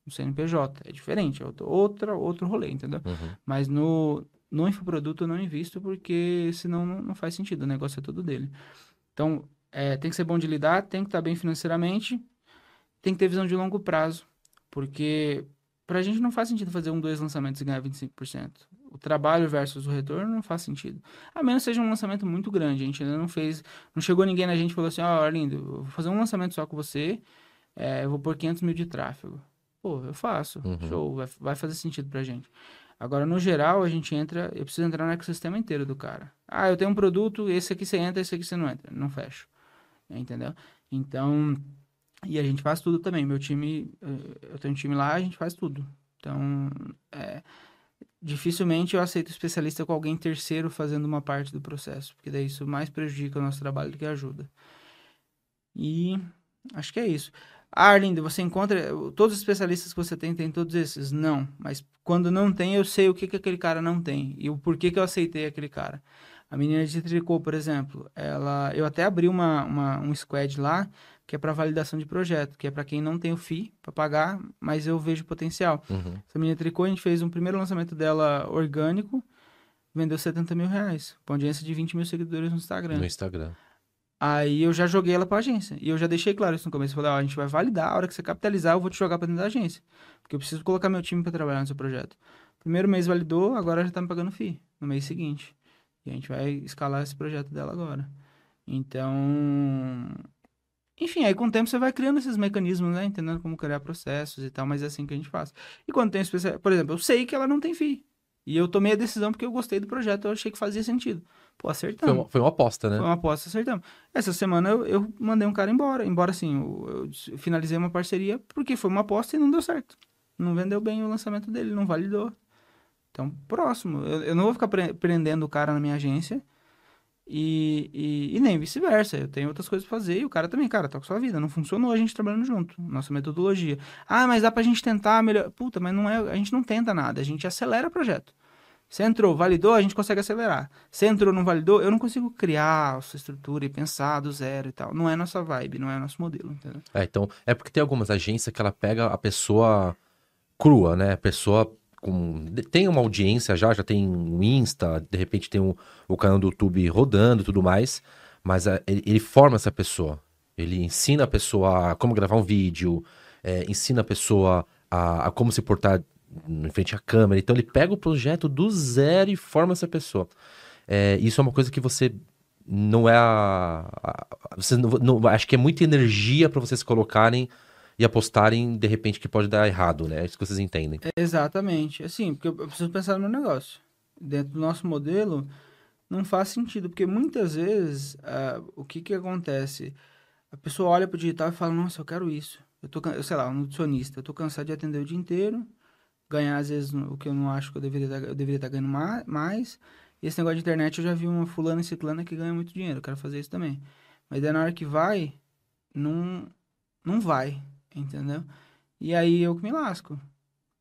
no CNPJ. É diferente, é outro- outra, outro rolê, entendeu? Uhum. Mas no, no infoproduto eu não invisto porque senão não, não faz sentido, o negócio é todo dele. Então, é, tem que ser bom de lidar, tem que estar bem financeiramente, tem que ter visão de longo prazo, porque pra gente não faz sentido fazer um, dois lançamentos e ganhar 25%. O trabalho versus o retorno não faz sentido. A menos seja um lançamento muito grande, a gente ainda não fez, não chegou ninguém na gente e falou assim, ó, Arlindo, eu vou fazer um lançamento só com você, é, eu vou pôr 500 mil de tráfego. Pô, eu faço, Uhum. show, vai, vai fazer sentido pra gente. Agora, no geral, a gente entra, eu preciso entrar no ecossistema inteiro do cara. Ah, eu tenho um produto, esse aqui você entra, esse aqui você não entra. Não fecho. Entendeu? Então, E a gente faz tudo também. Meu time, eh, eu tenho um time lá, a gente faz tudo. Então, é, dificilmente eu aceito especialista com alguém terceiro fazendo uma parte do processo, porque daí isso mais prejudica o nosso trabalho do que ajuda. E acho que é isso. Ah, Arlindo, você encontra todos os especialistas que você tem, tem todos esses? Não, mas quando não tem, eu sei o que, que aquele cara não tem e o porquê que eu aceitei aquele cara. A menina de tricô, por exemplo, ela, eu até abri uma, uma um squad lá que é para validação de projeto, que é para quem não tem o FII para pagar, mas eu vejo potencial. Uhum. Essa menina tricô, a gente fez um primeiro lançamento dela orgânico, vendeu 70 mil reais, com audiência de 20 mil seguidores no Instagram. No Instagram. Aí eu já joguei ela pra agência. E eu já deixei claro isso no começo. Eu falei, ó, a gente vai validar, a hora que você capitalizar, eu vou te jogar pra dentro da agência. Porque eu preciso colocar meu time para trabalhar no seu projeto. Primeiro mês validou, agora já tá me pagando FII, no mês seguinte. E a gente vai escalar esse projeto dela agora. Então, enfim, aí com o tempo você vai criando esses mecanismos, né? Entendendo como criar processos e tal, mas é assim que a gente faz. E quando tem especial, por exemplo, eu sei que ela não tem FII. E eu tomei a decisão porque eu gostei do projeto, eu achei que fazia sentido. Pô, acertamos. Foi uma, foi uma aposta, né? Foi uma aposta, acertamos. Essa semana eu, eu mandei um cara embora. Embora assim, eu, eu, finalizei uma parceria porque foi uma aposta e não deu certo. Não vendeu bem o lançamento dele, não validou. Então, próximo. Eu, eu não vou ficar pre prendendo o cara na minha agência e, e, e nem vice-versa. Eu tenho outras coisas pra fazer e o cara também, cara, tá com sua vida. Não funcionou a gente trabalhando junto. Nossa metodologia. Ah, mas dá pra gente tentar melhor. Puta, mas não é. A gente não tenta nada, a gente acelera o projeto. Você entrou, validou, a gente consegue acelerar. Você entrou, não validou, eu não consigo criar a sua estrutura e pensar do zero e tal. Não é nossa vibe, não é nosso modelo, entendeu? É, então, é porque tem algumas agências que ela pega a pessoa crua, né? A pessoa com. Tem uma audiência já, já tem um Insta, de repente tem um, o canal do YouTube rodando e tudo mais, mas a, ele, ele, forma essa pessoa. Ele ensina a pessoa a como gravar um vídeo, é, ensina a pessoa a, a, como se portar em frente à câmera. Então ele pega o projeto do zero e forma essa pessoa. É, isso é uma coisa que você não é a. a você não, não, acho que é muita energia para vocês colocarem e apostarem, de repente, que pode dar errado, né? É isso que vocês entendem. É, exatamente. Assim, porque eu preciso pensar no negócio. Dentro do nosso modelo, não faz sentido, porque muitas vezes, uh, o que que acontece? A pessoa olha pro digital e fala, nossa, eu quero isso. Eu tô, eu, sei lá, um nutricionista, eu tô cansado de atender o dia inteiro, ganhar às vezes o que eu não acho que eu deveria tá, eu deveria estar tá ganhando mais. E esse negócio de internet, eu já vi uma fulana e ciclana que ganha muito dinheiro, eu quero fazer isso também. Mas daí na hora que vai, não, não vai entendeu? E aí eu que me lasco.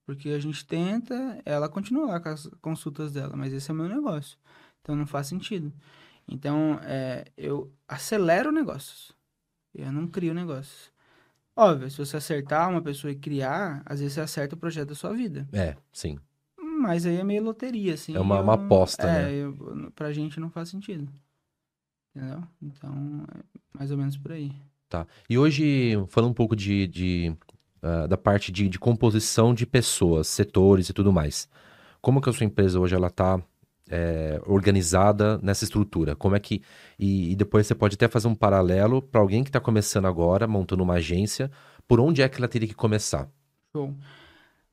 Porque a gente tenta, ela continua lá com as consultas dela, mas esse é o meu negócio. Então não faz sentido. Então é, eu acelero negócios. Eu não crio negócios. Óbvio, se você acertar uma pessoa e criar, às vezes você acerta o projeto da sua vida. É, sim. Mas aí é meio loteria, assim. É uma, eu, uma aposta, é, né? Eu, pra gente não faz sentido. Entendeu? Então, é mais ou menos por aí. Tá. E hoje, falando um pouco de, de uh, da parte de, de, composição de pessoas, setores e tudo mais. Como que a sua empresa hoje ela está é, organizada nessa estrutura? Como é que e, e depois você pode até fazer um paralelo para alguém que está começando agora, montando uma agência, por onde é que ela teria que começar? Show.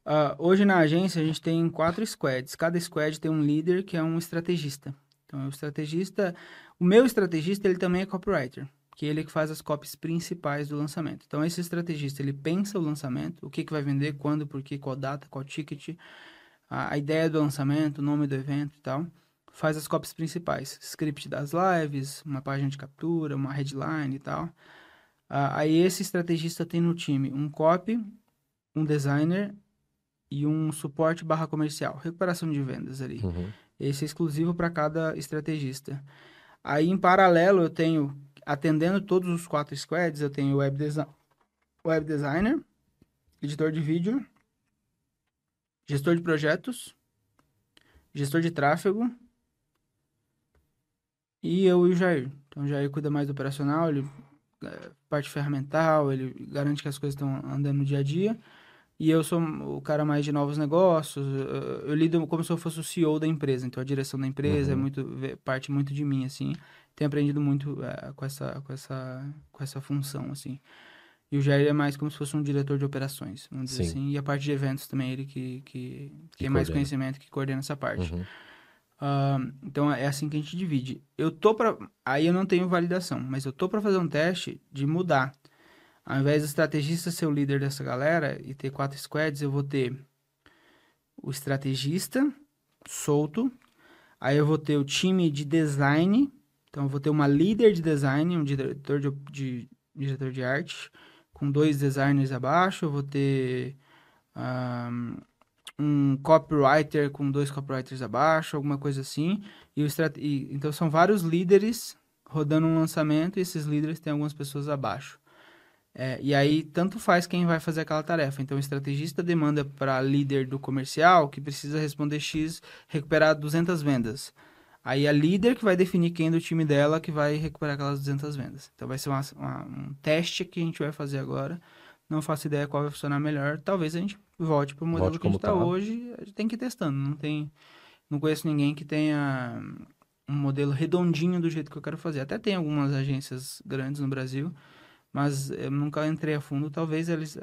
Uh, hoje na agência a gente tem quatro squads. Cada squad tem um líder que é um estrategista. Então, o estrategista, o meu estrategista ele também é copywriter que ele é que faz as copies principais do lançamento. Então, esse estrategista, ele pensa o lançamento, o que, que vai vender, quando, por quê, qual data, qual ticket, a, a ideia do lançamento, o nome do evento e tal. Faz as copies principais, script das lives, uma página de captura, uma headline e tal. Aí, esse estrategista tem no time um copy, um designer e um suporte barra comercial, recuperação de vendas ali. Uhum. Esse é exclusivo para cada estrategista. Aí, em paralelo, eu tenho atendendo todos os quatro squads, eu tenho web, desi web designer, editor de vídeo, gestor de projetos, gestor de tráfego e eu e o Jair. Então, o Jair cuida mais do operacional, ele é, parte ferramental, ele garante que as coisas estão andando no dia a dia. E eu sou o cara mais de novos negócios. Eu lido como se eu fosse o CEO da empresa. Então a direção da empresa é uhum. é muito parte muito de mim assim tenho aprendido muito é, com, essa, com, essa, com essa função, assim. E o Jair é mais como se fosse um diretor de operações, vamos dizer Sim. assim. E a parte de eventos também, ele que, que, que tem mais conhecimento, que coordena essa parte. Uhum. Uh, então, é assim que a gente divide. Eu tô para Aí eu não tenho validação, mas eu tô para fazer um teste de mudar. Ao invés do estrategista ser o líder dessa galera e ter quatro squads, eu vou ter o estrategista solto. Aí eu vou ter o time de design. Então eu vou ter uma líder de design, um diretor de, de diretor de arte, com dois designers abaixo. Vou ter um, um copywriter com dois copywriters abaixo, alguma coisa assim. E, o e então são vários líderes rodando um lançamento e esses líderes têm algumas pessoas abaixo. É, e aí, tanto faz quem vai fazer aquela tarefa. Então, o estrategista demanda para líder do comercial que precisa responder X, recuperar 200 vendas. Aí, a líder que vai definir quem do time dela que vai recuperar aquelas 200 vendas. Então, vai ser uma, uma, um teste que a gente vai fazer agora. Não faço ideia qual vai funcionar melhor. Talvez a gente volte para o modelo volte que a gente está tá. hoje. A gente tem que ir testando. Não, tem, não conheço ninguém que tenha um modelo redondinho do jeito que eu quero fazer. Até tem algumas agências grandes no Brasil mas eu nunca entrei a fundo. Talvez eles.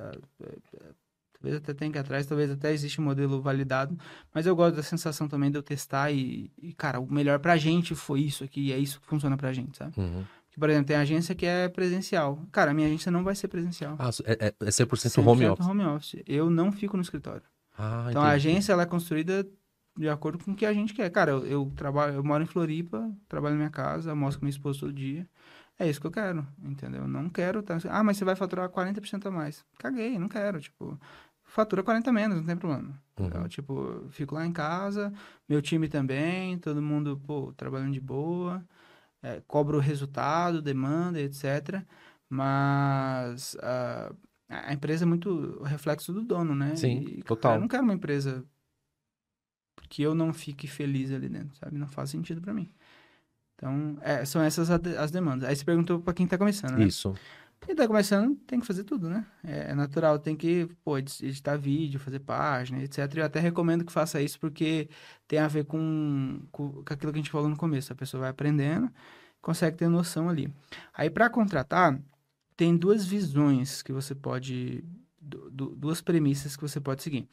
Talvez até tenha que ir atrás, talvez até exista um modelo validado. Mas eu gosto da sensação também de eu testar e, e cara, o melhor pra gente foi isso aqui, e é isso que funciona pra gente, sabe? Uhum. Por exemplo, tem agência que é presencial. Cara, a minha agência não vai ser presencial. Ah, é, é 100%, 100% home office. home office. Eu não fico no escritório. Ah, então, entendi. a agência, ela é construída de acordo com o que a gente quer. Cara, eu, eu, trabalho, eu moro em Floripa, trabalho na minha casa, mostro com minha esposa todo dia. É isso que eu quero, entendeu? Não quero tá... Ah, mas você vai faturar 40% a mais. Caguei, não quero, tipo... Fatura 40 menos, não tem problema. Uhum. Então, tipo, fico lá em casa, meu time também, todo mundo, pô, trabalhando de boa, é, cobro o resultado, demanda, etc. Mas uh, a empresa é muito reflexo do dono, né? Sim, e, total. eu não quero uma empresa que eu não fique feliz ali dentro, sabe? Não faz sentido para mim. Então, é, são essas as demandas. Aí você perguntou para quem está começando, né? Isso. Quem está começando tem que fazer tudo, né? É, é natural, tem que, pô, editar vídeo, fazer página, etc. Eu até recomendo que faça isso porque tem a ver com, com, aquilo que a gente falou no começo. A pessoa vai aprendendo, consegue ter noção ali. Aí, para contratar, tem duas visões que você pode... duas premissas que você pode seguir.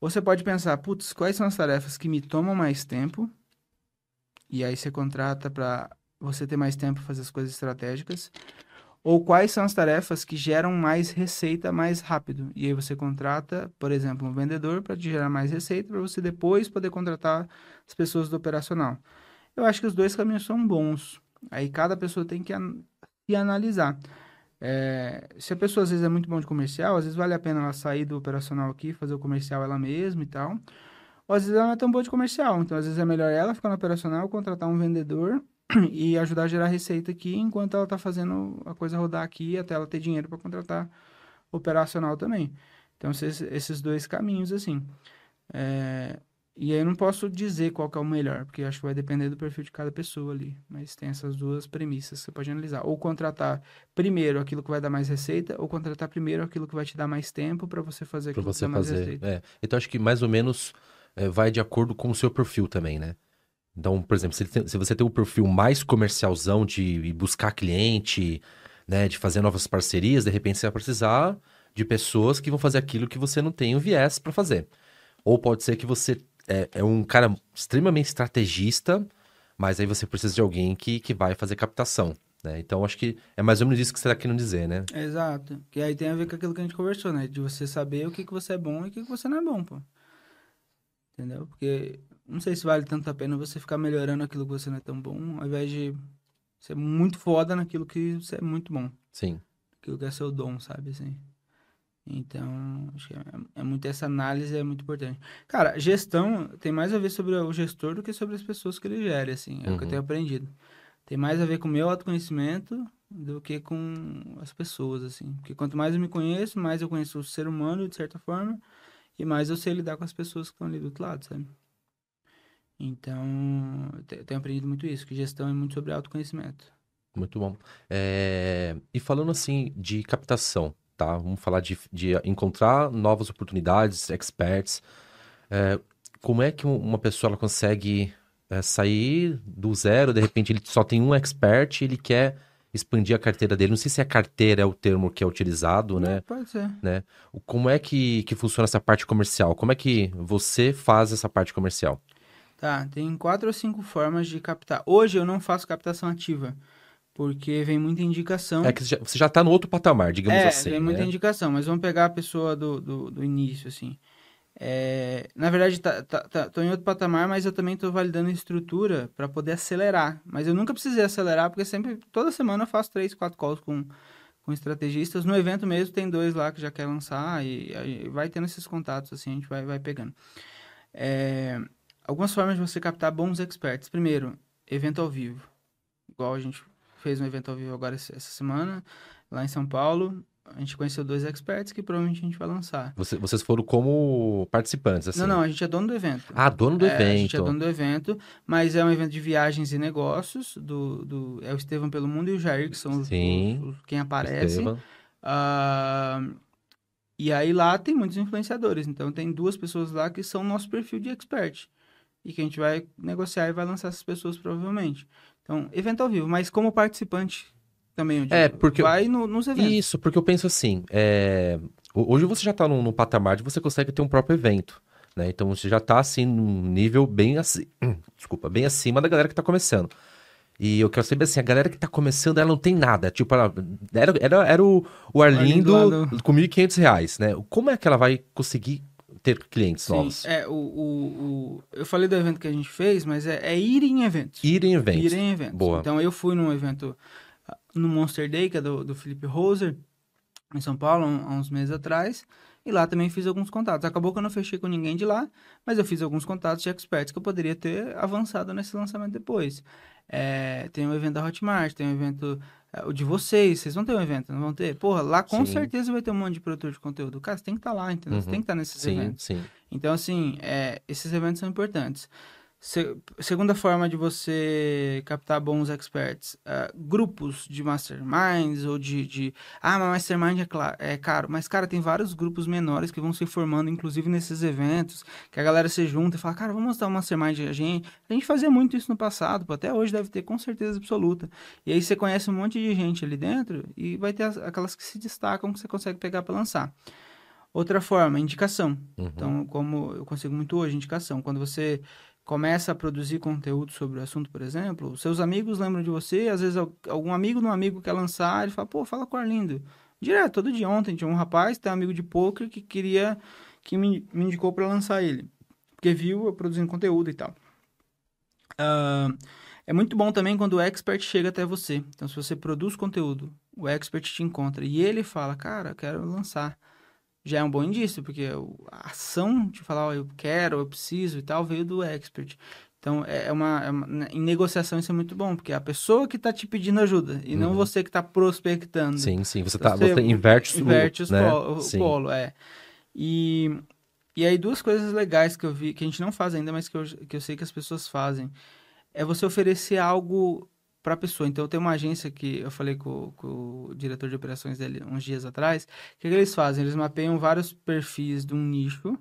Você pode pensar, putz, quais são as tarefas que me tomam mais tempo e aí você contrata para você ter mais tempo fazer as coisas estratégicas. Ou quais são as tarefas que geram mais receita mais rápido? E aí você contrata, por exemplo, um vendedor para te gerar mais receita para você depois poder contratar as pessoas do operacional. Eu acho que os dois caminhos são bons. Aí cada pessoa tem que an analisar. É, se a pessoa às vezes é muito bom de comercial, às vezes vale a pena ela sair do operacional aqui, fazer o comercial ela mesma e tal. Ou às vezes ela não é tão boa de comercial, então às vezes é melhor ela ficar no operacional, contratar um vendedor e ajudar a gerar receita aqui enquanto ela está fazendo a coisa rodar aqui até ela ter dinheiro para contratar operacional também. Então, esses, esses dois caminhos, assim. É, e aí eu não posso dizer qual é o melhor, porque acho que vai depender do perfil de cada pessoa ali. Mas tem essas duas premissas que você pode analisar. Ou contratar primeiro aquilo que vai dar mais receita, ou contratar primeiro aquilo que vai te dar mais tempo para você fazer aquilo pra você que dá fazer. mais receita. É. Então, acho que mais ou menos é, vai de acordo com o seu perfil também, né? Então, por exemplo, se, tem, se você tem um perfil mais comercialzão de buscar cliente, né, de fazer novas parcerias, de repente você vai precisar de pessoas que vão fazer aquilo que você não tem o viés para fazer. Ou pode ser que você é, é, um cara extremamente estrategista, mas aí você precisa de alguém que, que vai fazer captação. Né? Então, acho que é mais ou menos isso que você está querendo dizer, né? Exato. Que aí tem a ver com aquilo que a gente conversou, né? De você saber o que, que você é bom e o que, que você não é bom, pô. Entendeu? Porque não sei se vale tanto a pena você ficar melhorando aquilo que você não é tão bom, ao invés de ser muito foda naquilo que você é muito bom. Sim. Aquilo que é seu dom, sabe? Assim. Então, acho que é, é muito essa análise é muito importante. Cara, gestão tem mais a ver sobre o gestor do que sobre as pessoas que ele gere, assim. É uhum. o que eu uhum. tenho aprendido. Tem mais a ver com o meu autoconhecimento do que com as pessoas, assim. Porque quanto mais eu me conheço, mais eu conheço o ser humano, de certa forma, e mais eu sei lidar com as pessoas que estão ali do outro lado, sabe? Então, eu tenho aprendido muito isso, que gestão é muito sobre autoconhecimento. Muito bom. É... E falando assim de captação, tá? Vamos falar de, de encontrar novas oportunidades, experts. É... Como é que uma pessoa ela consegue é, sair do zero, de repente ele só tem um expert e ele quer expandir a carteira dele. Não sei se a carteira é o termo que é utilizado, né? Pode ser. Né? Como é que, que funciona essa parte comercial? Como é que você faz essa parte comercial? Tá, tem quatro ou cinco formas de captar. Hoje eu não faço captação ativa, porque vem muita indicação. É que você já, você já tá no outro patamar, digamos é, assim. vem muita né? indicação, mas vamos pegar a pessoa do, do, do início, assim. É, na verdade, tá, tá, tá, tô em outro patamar, mas eu também tô validando estrutura para poder acelerar. Mas eu nunca precisei acelerar, porque sempre, toda semana eu faço três, quatro calls com, com estrategistas. No evento mesmo tem dois lá que já quer lançar e, aí vai tendo esses contatos, assim, a gente vai, vai pegando. É, algumas formas de você captar bons experts. Primeiro, evento ao vivo. Igual a gente fez um evento ao vivo agora essa semana, lá em São Paulo. A gente conheceu dois experts que provavelmente a gente vai lançar. Você- vocês foram como participantes, assim. Não, não, a gente é dono do evento. Ah, dono do É, evento. A gente é dono do evento, mas é um evento de viagens e negócios. Do, do, é o Estevão pelo Mundo e o Jair, que são os, Sim. os- os- quem aparece. Estevam. Ah, e aí lá tem muitos influenciadores. Então tem duas pessoas lá que são nosso perfil de expert. E que a gente vai negociar e vai lançar essas pessoas provavelmente. Então, evento ao vivo, mas como participante também, digo. É, porque- Vai no- nos eventos. Isso, porque eu penso assim, é, ho- hoje você já tá num, num patamar de você consegue ter um próprio evento, né? Então você já tá assim num nível bem assim, desculpa, bem acima da galera que tá começando. E eu quero saber assim, a galera que tá começando, ela não tem nada, tipo, ela, era, era, era o, o Arlindo Arlindo lá com 1.500 reais, né? Como é que ela vai conseguir ter clientes Sim, novos? é, o, o, o- eu falei do evento que a gente fez, mas é, é ir em eventos. Ir em eventos. Ir em eventos. Boa. Então, eu fui num evento ah, no Monster Day, que é do, do Felipe Roser, em São Paulo, há uns meses atrás. E lá também fiz alguns contatos. Acabou que eu não fechei com ninguém de lá, mas eu fiz alguns contatos de experts que eu poderia ter avançado nesse lançamento depois. É, tem um evento da Hotmart, tem um evento o de vocês. Vocês vão ter um evento, não vão ter? Porra, lá com Sim. certeza vai ter um monte de produtor de conteúdo. Cara, você tem que estar lá, entendeu? Você Uhum. tem que estar nesses Sim, eventos. sim. Então, assim, é, esses eventos são importantes. Se- segunda forma de você captar bons experts, ah, grupos de masterminds ou de, de ah, mas mastermind é, cla- é caro, mas cara, tem vários grupos menores que vão se formando, inclusive nesses eventos, que a galera se junta e fala, cara, vamos montar um mastermind a gente. A gente fazia muito isso no passado, pô, até hoje deve ter com certeza absoluta. E aí você conhece um monte de gente ali dentro e vai ter as- aquelas que se destacam que você consegue pegar para lançar. Outra forma, indicação. Uhum. Então, como eu consigo muito hoje, indicação. Quando você começa a produzir conteúdo sobre o assunto, por exemplo, seus amigos lembram de você, às vezes al- algum amigo de um amigo quer lançar, ele fala, pô, fala com o Arlindo. Direto, todo dia ontem tinha um rapaz, tem um amigo de poker que queria, que me, me indicou para lançar ele. Porque viu eu produzindo conteúdo e tal. Ah, é muito bom também quando o expert chega até você. Então, se você produz conteúdo, o expert te encontra e ele fala, cara, quero lançar já é um bom indício, porque a ação de falar, ó, eu quero, eu preciso e tal, veio do expert. Então, é é uma, é uma- né, em negociação isso é muito bom, porque é a pessoa que está te pedindo ajuda, e não Uhum. você que está prospectando. Sim, sim. Você, tá, Você você inverte, o- Inverte os né? polo, o polo, é. E, e aí, duas coisas legais que eu vi, que a gente não faz ainda, mas que eu, que eu sei que as pessoas fazem, é você oferecer algo para a pessoa. Então, eu tenho uma agência que eu falei com, com o diretor de operações dele uns dias atrás, o que, que eles fazem? Eles mapeiam vários perfis de um nicho,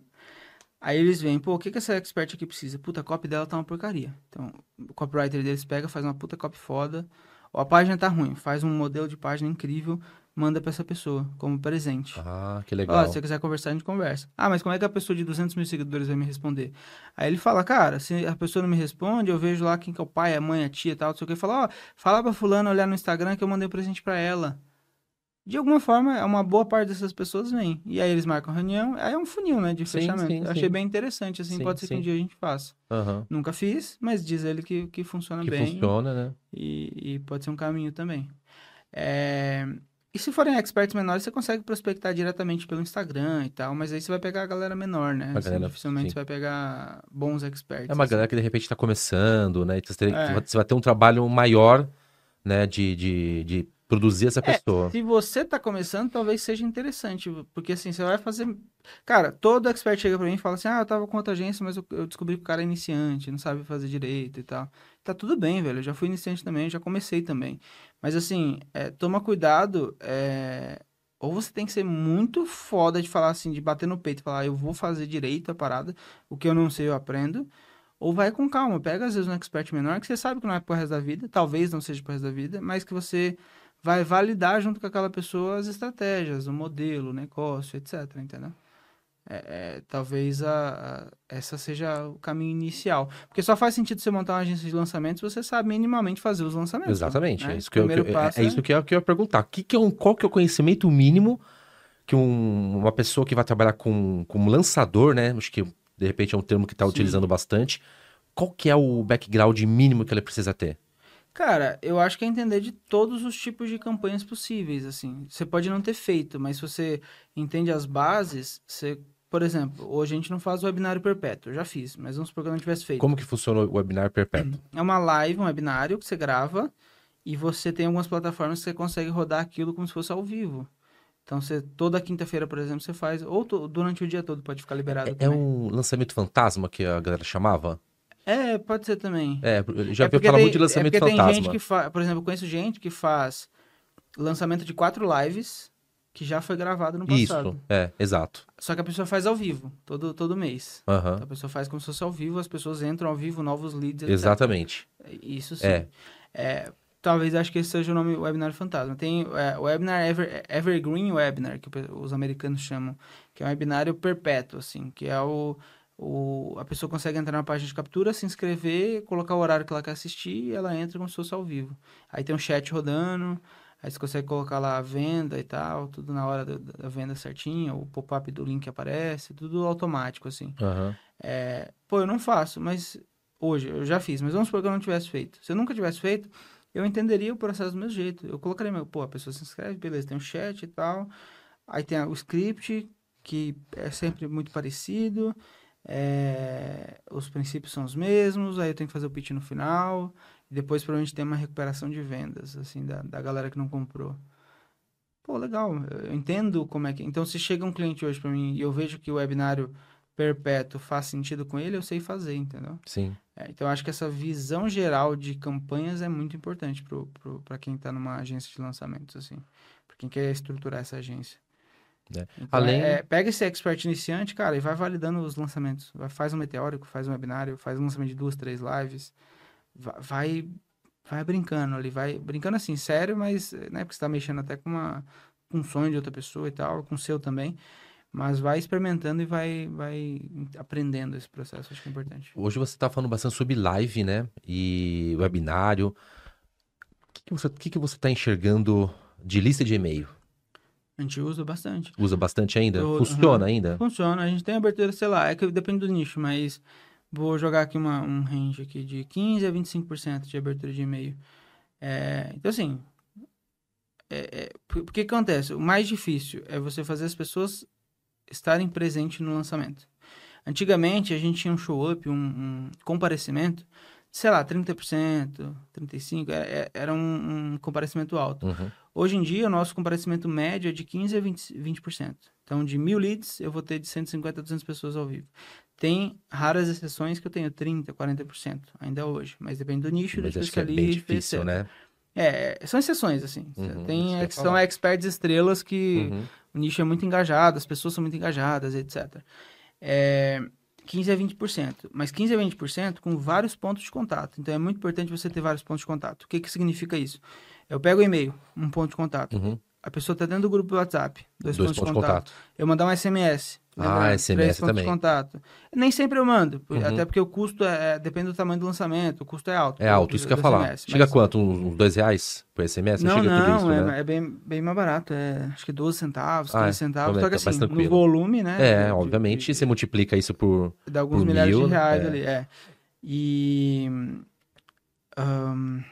aí eles veem, pô, o que, que essa expert aqui precisa? Puta, a copy dela tá uma porcaria. Então, o copywriter deles pega, faz uma puta copy foda, ou a página tá ruim, faz um modelo de página incrível, manda para essa pessoa como presente. Ah, que Ó, legal. se você quiser conversar, a gente conversa. Ah, mas como é que a pessoa de 200 mil seguidores vai me responder? Aí ele fala, cara, se a pessoa não me responde, eu vejo lá quem que é o pai, a mãe, a tia e tal, não sei o que. Fala, ó, fala pra fulano olhar no Instagram que eu mandei um presente pra ela. De alguma forma, é uma boa parte dessas pessoas vem. E aí eles marcam reunião, aí é um funil, né, de Sim, fechamento. sim, eu sim. achei bem interessante, assim, Sim, pode ser que um dia a gente faça. Aham. Nunca fiz, mas diz ele que, que funciona Que bem. funciona, né? E, e pode ser um caminho também. É, E se forem experts menores, você consegue prospectar diretamente pelo Instagram e tal, mas aí você vai pegar a galera menor, né? A Assim, galera, dificilmente sim. você vai pegar bons experts. É uma assim. galera que de repente está começando, né? Então, Você, É. você vai ter um trabalho maior, né? De, de, de produzir essa É, pessoa. Se você tá começando, talvez seja interessante, porque assim, você vai fazer... Cara, todo expert chega pra mim e fala assim, ah, eu tava com outra agência, mas eu, eu descobri que o cara é iniciante, não sabe fazer direito e tal. Tá tudo bem, velho, eu já fui iniciante também, já comecei também. Mas assim, é, toma cuidado, é, ou você tem que ser muito foda de falar assim, de bater no peito, falar, eu vou fazer direito a parada, o que eu não sei eu aprendo, ou vai com calma, pega às vezes um expert menor, que você sabe que não é pro resto da vida, talvez não seja pro resto da vida, mas que você vai validar junto com aquela pessoa as estratégias, o modelo, o negócio, etc, entendeu? é, é, talvez a, a, essa seja o caminho inicial. Porque só faz sentido você montar uma agência de lançamentos se você sabe minimamente fazer os lançamentos. Exatamente. Né? É, isso que eu, que eu, é, é, isso que eu, que eu ia perguntar. Que que é um, qual que é o conhecimento mínimo que um, uma pessoa que vai trabalhar com, como lançador, né? Acho que de repente é um termo que está utilizando bastante. Qual que é o background mínimo que ela precisa ter? Cara, eu acho que é entender de todos os tipos de campanhas possíveis, assim. Você pode não ter feito, mas se você entende as bases, você por exemplo, hoje a gente não faz o webinário perpétuo. Eu já fiz, mas vamos supor que eu não tivesse feito. Como que funciona o webinário perpétuo? É uma live, um webinário que você grava e você tem algumas plataformas que você consegue rodar aquilo como se fosse ao vivo. Então, você, toda quinta-feira, por exemplo, você faz, ou durante o dia todo pode ficar liberado. É, é, um lançamento fantasma que a galera chamava? É, pode ser também. É, já é falar muito de lançamento é fantasma. Tem gente que faz, por exemplo, eu conheço gente que faz lançamento de quatro lives que já foi gravado no passado. Isso, é, exato. Só que a pessoa faz ao vivo, todo, todo mês. Uhum. Então, a pessoa faz como se fosse ao vivo, as pessoas entram ao vivo, novos leads, etc. Exatamente. Isso sim. É. é. talvez acho que esse seja o nome Webinar Fantasma. Tem é, o Webinar Ever, Evergreen Webinar, que os americanos chamam, que é um webinário perpétuo, assim, que é o, o, a pessoa consegue entrar na página de captura, se inscrever, colocar o horário que ela quer assistir e ela entra como se fosse ao vivo. Aí tem um chat rodando, Aí você consegue colocar lá a venda e tal, tudo na hora da, da venda certinho, o pop-up do link aparece, tudo automático, assim. Uhum. É, pô, eu não faço, mas hoje eu já fiz, mas vamos supor que eu não tivesse feito. Se eu nunca tivesse feito, eu entenderia o processo do meu jeito. Eu colocaria meu, pô, a pessoa se inscreve, beleza, tem um chat e tal. Aí tem o script, que é sempre muito parecido. É, os princípios são os mesmos, aí eu tenho que fazer o pitch no final. E depois provavelmente tem uma recuperação de vendas, assim, da, da galera que não comprou. Pô, legal, eu entendo como é que... Então, se chega um cliente hoje para mim e eu vejo que o webinário perpétuo faz sentido com ele, eu sei fazer, entendeu? Sim. É, então, acho que essa visão geral de campanhas é muito importante para quem está numa agência de lançamentos, assim. Para quem quer estruturar essa agência. É. Então, Além... É, pega esse expert iniciante, cara, e vai validando os lançamentos. Vai, faz um meteórico, faz um webinário, faz um lançamento de duas, três lives vai vai brincando ali, vai brincando assim, sério, mas né, porque você tá mexendo até com uma com um sonho de outra pessoa e tal, com o seu também, mas vai experimentando e vai vai aprendendo esse processo, acho que é importante. Hoje você está falando bastante sobre live, né? E webinário. O que, que você que, que você está enxergando de lista de e-mail? A gente usa bastante. Usa bastante ainda? Eu, Funciona uhum. ainda? Funciona. A gente tem abertura, sei lá, é que depende do nicho, mas Vou jogar aqui uma, um range aqui de 15% a 25% de abertura de e-mail. É, então, assim, é, é, por, que acontece? O mais difícil é você fazer as pessoas estarem presentes no lançamento. Antigamente, a gente tinha um show-up, um, um, comparecimento, sei lá, 30%, 35%, era, era um, um comparecimento alto. Uhum. Hoje em dia, o nosso comparecimento médio é de 15% a 20%. 20%. Então, de mil leads, eu vou ter de 150 a 200 pessoas ao vivo. Tem raras exceções que eu tenho 30%, 40% ainda hoje, mas depende do nicho, mas do que é bem difícil, né? É, são exceções, assim. Uhum, Tem, são experts estrelas que uhum. o nicho é muito engajado, as pessoas são muito engajadas, etc. É, 15 a 20%, mas 15 a 20% com vários pontos de contato. Então é muito importante você ter vários pontos de contato. O que, que significa isso? Eu pego o e-mail, um ponto de contato. Uhum. A pessoa está dentro do grupo do WhatsApp, dois, dois pontos, pontos, de contato. contato. Eu mandar um SMS, ah, SMS também. de contato. Nem sempre eu mando, uhum. até porque o custo é, é, depende do tamanho do lançamento, o custo é alto. É alto, isso que eu ia falar. SMS, chega mas... quanto? Uns dois reais por SMS? Não, não, não isso, é, né? é, bem, bem mais barato. É, acho que 12 centavos, 15 ah, é. centavos. Só que assim, no volume, né? É, de, obviamente, de, você multiplica isso por. Dá alguns por milhares mil, de reais é. ali, é. E. Um,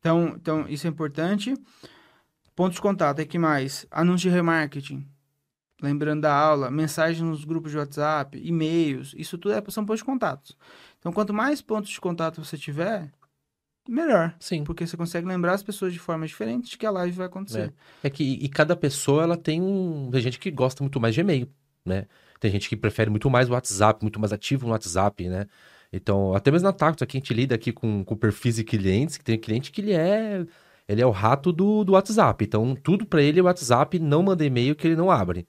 então, então, isso é importante. Pontos de contato, é que mais? Anúncio de remarketing lembrando da aula, mensagens nos grupos de WhatsApp, e-mails, isso tudo é, são pontos de contato. Então, quanto mais pontos de contato você tiver, melhor. Sim. Porque você consegue lembrar as pessoas de formas diferentes de que a live vai acontecer. É, é que e cada pessoa ela tem um. Tem gente que gosta muito mais de e-mail, né? Tem gente que prefere muito mais o WhatsApp, muito mais ativo no WhatsApp, né? Então, até mesmo na Tactus, aqui a gente lida aqui com, com perfis de clientes, que tem cliente que ele é. Ele é o rato do, do WhatsApp. Então, tudo para ele é WhatsApp, não manda e-mail que ele não abre.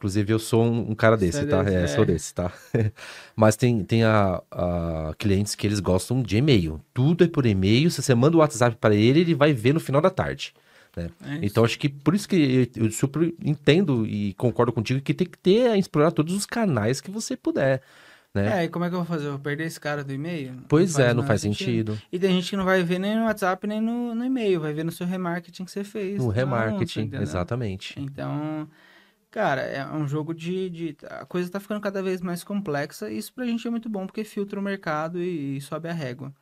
Inclusive, eu sou um, um cara desse, tá? Desse, é, é. Sou desse, tá? Mas tem, tem a, a, clientes que eles gostam de e-mail. Tudo é por e-mail. Se você manda o WhatsApp para ele, ele vai ver no final da tarde. né? É. Então acho que por isso que eu super entendo e concordo contigo que tem que ter explorar todos os canais que você puder, né? É, e como é que eu vou fazer? Eu vou perder esse cara do e-mail? pois é, não faz sentido. E tem gente que não vai ver nem no WhatsApp, nem no, no e-mail, vai ver no seu remarketing que você fez. No remarketing, entendeu? exatamente. Então, cara, é um jogo de, de. A coisa tá ficando cada vez mais complexa e isso pra gente é muito bom porque filtra o mercado e, e sobe a régua.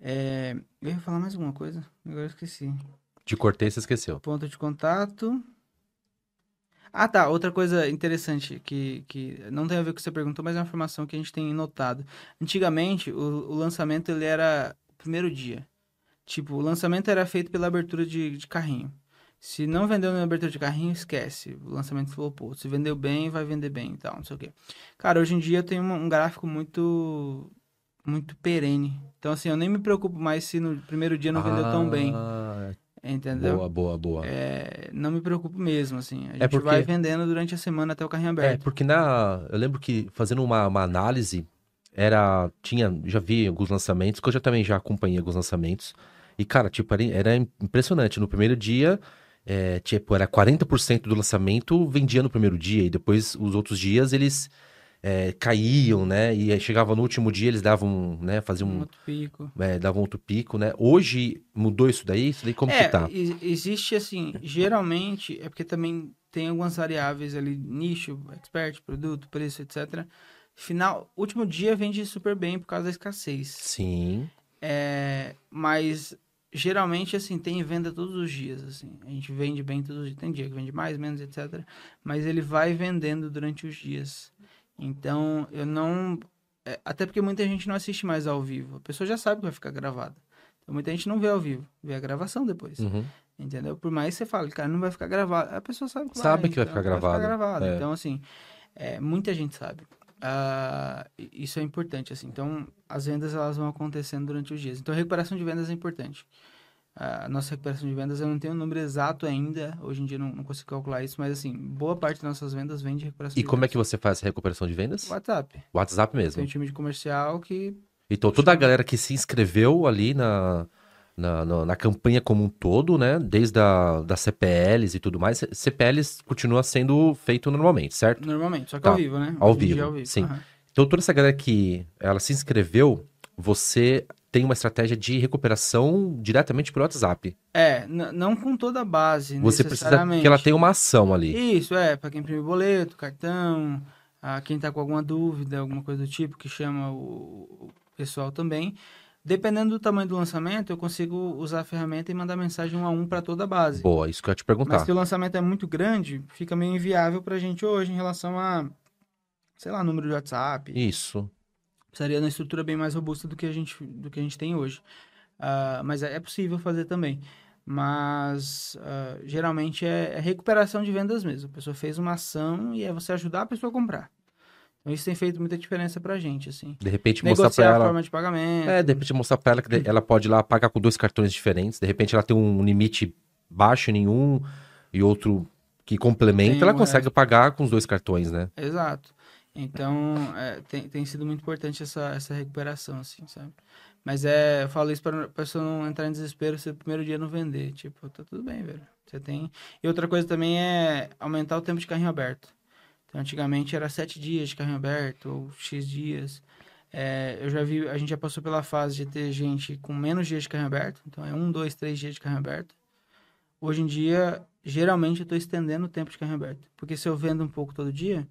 É, eu ia falar mais alguma coisa, agora eu esqueci. De cortei, você esqueceu. Ponto de contato. Ah, tá. Outra coisa interessante que, que não tem a ver com o que você perguntou, mas é uma informação que a gente tem notado. Antigamente, o, o lançamento ele era primeiro dia. Tipo, o lançamento era feito pela abertura de, de carrinho. Se não vendeu na abertura de carrinho, esquece. O lançamento flopou. Se vendeu bem, vai vender bem e tal, não sei o quê. Cara, hoje em dia tem uma- um gráfico muito muito perene. Então, assim, eu nem me preocupo mais se no primeiro dia não vendeu tão bem. Entendeu? Boa, boa, boa. É, não me preocupo mesmo, assim. A gente É porque- vai vendendo durante a semana até o carrinho É, aberto. porque na. Eu lembro que fazendo uma, uma análise, era. Tinha. Já vi alguns lançamentos, que eu já também já acompanhei alguns lançamentos. E, cara, tipo, era, era impressionante. No primeiro dia, é, tipo, era 40% do lançamento vendia no primeiro dia, e depois os outros dias eles é, caíam, né? E aí chegava no último dia, eles davam, né? Faziam Um outro pico. é, davam outro pico, né? Hoje mudou isso daí? Isso daí como é, que tá? existe assim, geralmente, é porque também tem algumas variáveis ali, nicho, expert, produto, preço, etc. Final, último dia vende super bem por causa da escassez. Sim. É, mas geralmente assim tem venda todos os dias assim. A gente vende bem todos os dias. Tem dia que vende mais, menos, etc. Mas ele vai vendendo durante os dias. Então eu não é, até porque muita gente não assiste mais ao vivo. A pessoa já sabe que vai ficar gravado. Então muita gente não vê ao vivo, vê a gravação depois. Uhum. Entendeu? Por mais que você fale, cara, não vai ficar gravado. A pessoa sabe que Sabe vai. que vai então ficar gravado, gravado. é. Então, assim, é, muita gente sabe. E- isso é importante, assim. Então, as vendas, elas vão acontecendo durante os dias. Então, a recuperação de vendas é importante. A nossa recuperação de vendas, eu não tenho um número exato ainda. Hoje em dia, não, não consigo calcular isso. Mas, assim, boa parte das nossas vendas vem de recuperação E de como é vendas. que você faz a recuperação de vendas? WhatsApp. WhatsApp Tem mesmo. um time de comercial que... Então, toda a galera que se inscreveu ali na, na, na, na campanha como um todo, né? Desde a, das CPLs e tudo mais. CPLs continua sendo feito normalmente, certo? Normalmente, só que Tá. ao vivo, né? Ao vivo, é ao vivo. sim. Aham. Então, toda essa galera que ela se inscreveu, você tem uma estratégia de recuperação diretamente pelo WhatsApp. É, não com toda a base, Você precisa necessariamente. que ela tenha uma ação ali. Isso, é, para quem imprime boleto, cartão, a quem tá com alguma dúvida, alguma coisa do tipo, que chama o, pessoal também. Dependendo do tamanho do lançamento, eu consigo usar a ferramenta e mandar mensagem um a um para toda a base. Boa, isso que eu ia te Mas perguntar. se o lançamento é muito grande, fica meio inviável pra gente hoje em relação a, sei lá, número de WhatsApp. Isso. Precisaria de uma estrutura bem mais robusta do que a gente, do que a gente tem hoje. Ah, mas é, é possível fazer também. Mas ah, geralmente é, é recuperação de vendas mesmo. A pessoa fez uma ação e é você ajudar a pessoa a comprar. Então isso tem feito muita diferença pra gente, assim. De repente mostrar Negociar pra a ela. forma de pagamento. É, de repente mostrar pra ela que ela pode ir lá pagar com dois cartões diferentes. De repente ela tem um limite baixo em nenhum e outro que complementa, Tem ela um consegue pagar com os dois cartões, né? Exato. Então, é, tem, tem sido muito importante essa, essa recuperação, assim, sabe? Mas é, eu falo isso para a pessoa não entrar em desespero se o primeiro dia não vender. Tipo, tá tudo bem, velho. Você tem. E outra coisa também é aumentar o tempo de carrinho aberto. Então, antigamente era sete dias de carrinho aberto, ou X dias. É, eu já vi, a gente já passou pela fase de ter gente com menos dias de carrinho aberto. Então, é um, dois, três dias de carrinho aberto. Hoje em dia, geralmente eu estou estendendo o tempo de carrinho aberto. Porque se eu vendo um pouco todo dia,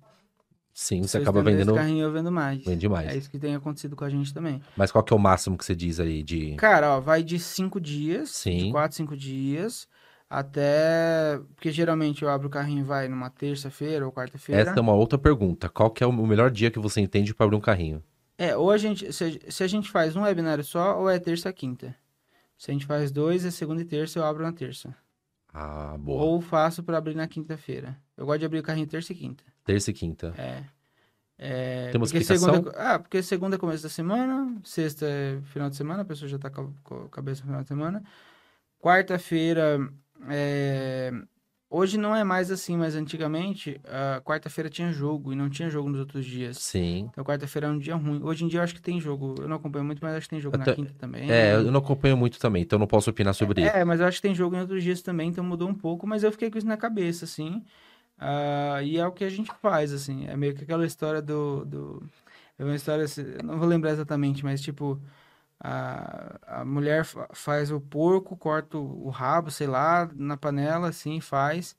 Sim, você acaba vendendo esse carrinho, eu vendo mais. vende mais. É isso que tem acontecido com a gente também. Mas qual que é o máximo que você diz aí de. Cara, ó, vai de cinco dias, Sim. de quatro, cinco dias, até... Porque geralmente eu abro o carrinho, vai numa terça-feira ou quarta-feira. Essa é uma outra pergunta. Qual que é o melhor dia que você entende para abrir um carrinho? É, ou a gente... Se, se a gente faz um webinário só, ou é terça quinta. Se a gente faz dois, é segunda e terça, eu abro na terça. Ah, boa. Ou faço pra abrir na quinta-feira. Eu gosto de abrir o carrinho terça e quinta. Terça e quinta. É. É, Tem uma porque explicação? segunda, ah, porque segunda é começo da semana, sexta é final de semana, a pessoa já tá com a, cabeça no final de semana. Quarta-feira é, Hoje não é mais assim, mas antigamente, a quarta-feira tinha jogo e não tinha jogo nos outros dias. Sim. Então quarta-feira é um dia ruim. Hoje em dia eu acho que tem jogo. Eu não acompanho muito, mas acho que tem jogo Eu na ta- quinta também. É, eu não acompanho muito também, então não posso opinar sobre isso. É, mas eu acho que tem jogo em outros dias também, então mudou um pouco, mas eu fiquei com isso na cabeça, assim. Ah, e é o que a gente faz, assim. É meio que aquela história do. do... É uma história, assim, não vou lembrar exatamente, mas tipo. A, a mulher fa- faz o porco, corta o rabo, sei lá, na panela, assim, faz.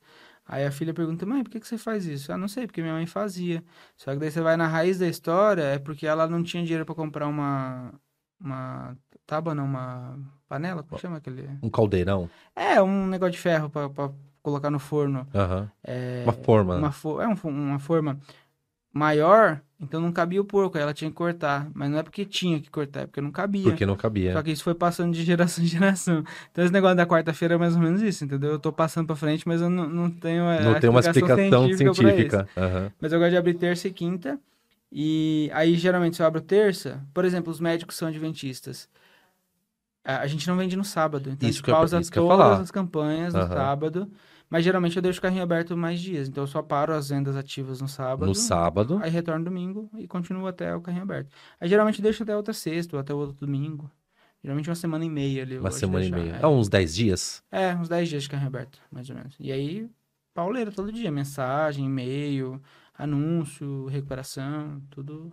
Aí a filha pergunta, mãe, por que, que você faz isso? Ah, não sei, porque minha mãe fazia. Só que daí você vai na raiz da história, é porque ela não tinha dinheiro pra comprar uma. Uma tábua, não, uma panela? Como chama aquele? Um caldeirão. É, um negócio de ferro pra colocar no forno. É, Uma forma. uma fo- é um uma forma maior, então não cabia o porco, aí ela tinha que cortar. Mas não é porque tinha que cortar, é porque não cabia. Porque não cabia. Só que isso foi passando de geração em geração. Então esse negócio da quarta-feira é mais ou menos isso, entendeu? Eu tô passando pra frente, mas eu não, não tenho a Não tem uma explicação científica. Aham. Mas eu gosto de abrir terça e quinta. E aí, geralmente, se eu abro terça, por exemplo, os médicos são adventistas. A gente não vende no sábado. Então Isso a gente eu- pausa eu todas as campanhas no Aham. sábado. Mas geralmente eu deixo o carrinho aberto mais dias. Então eu só paro as vendas ativas no sábado. No sábado. Aí retorno domingo e continuo até o carrinho aberto. Aí geralmente deixo até outra sexta ou até o outro domingo. Geralmente uma semana e meia ali. Uma de semana e meia. é. É uns 10 dias? É, uns 10 dias de carrinho aberto, mais ou menos. E aí, pauleira todo dia. Mensagem, e-mail, anúncio, recuperação, tudo.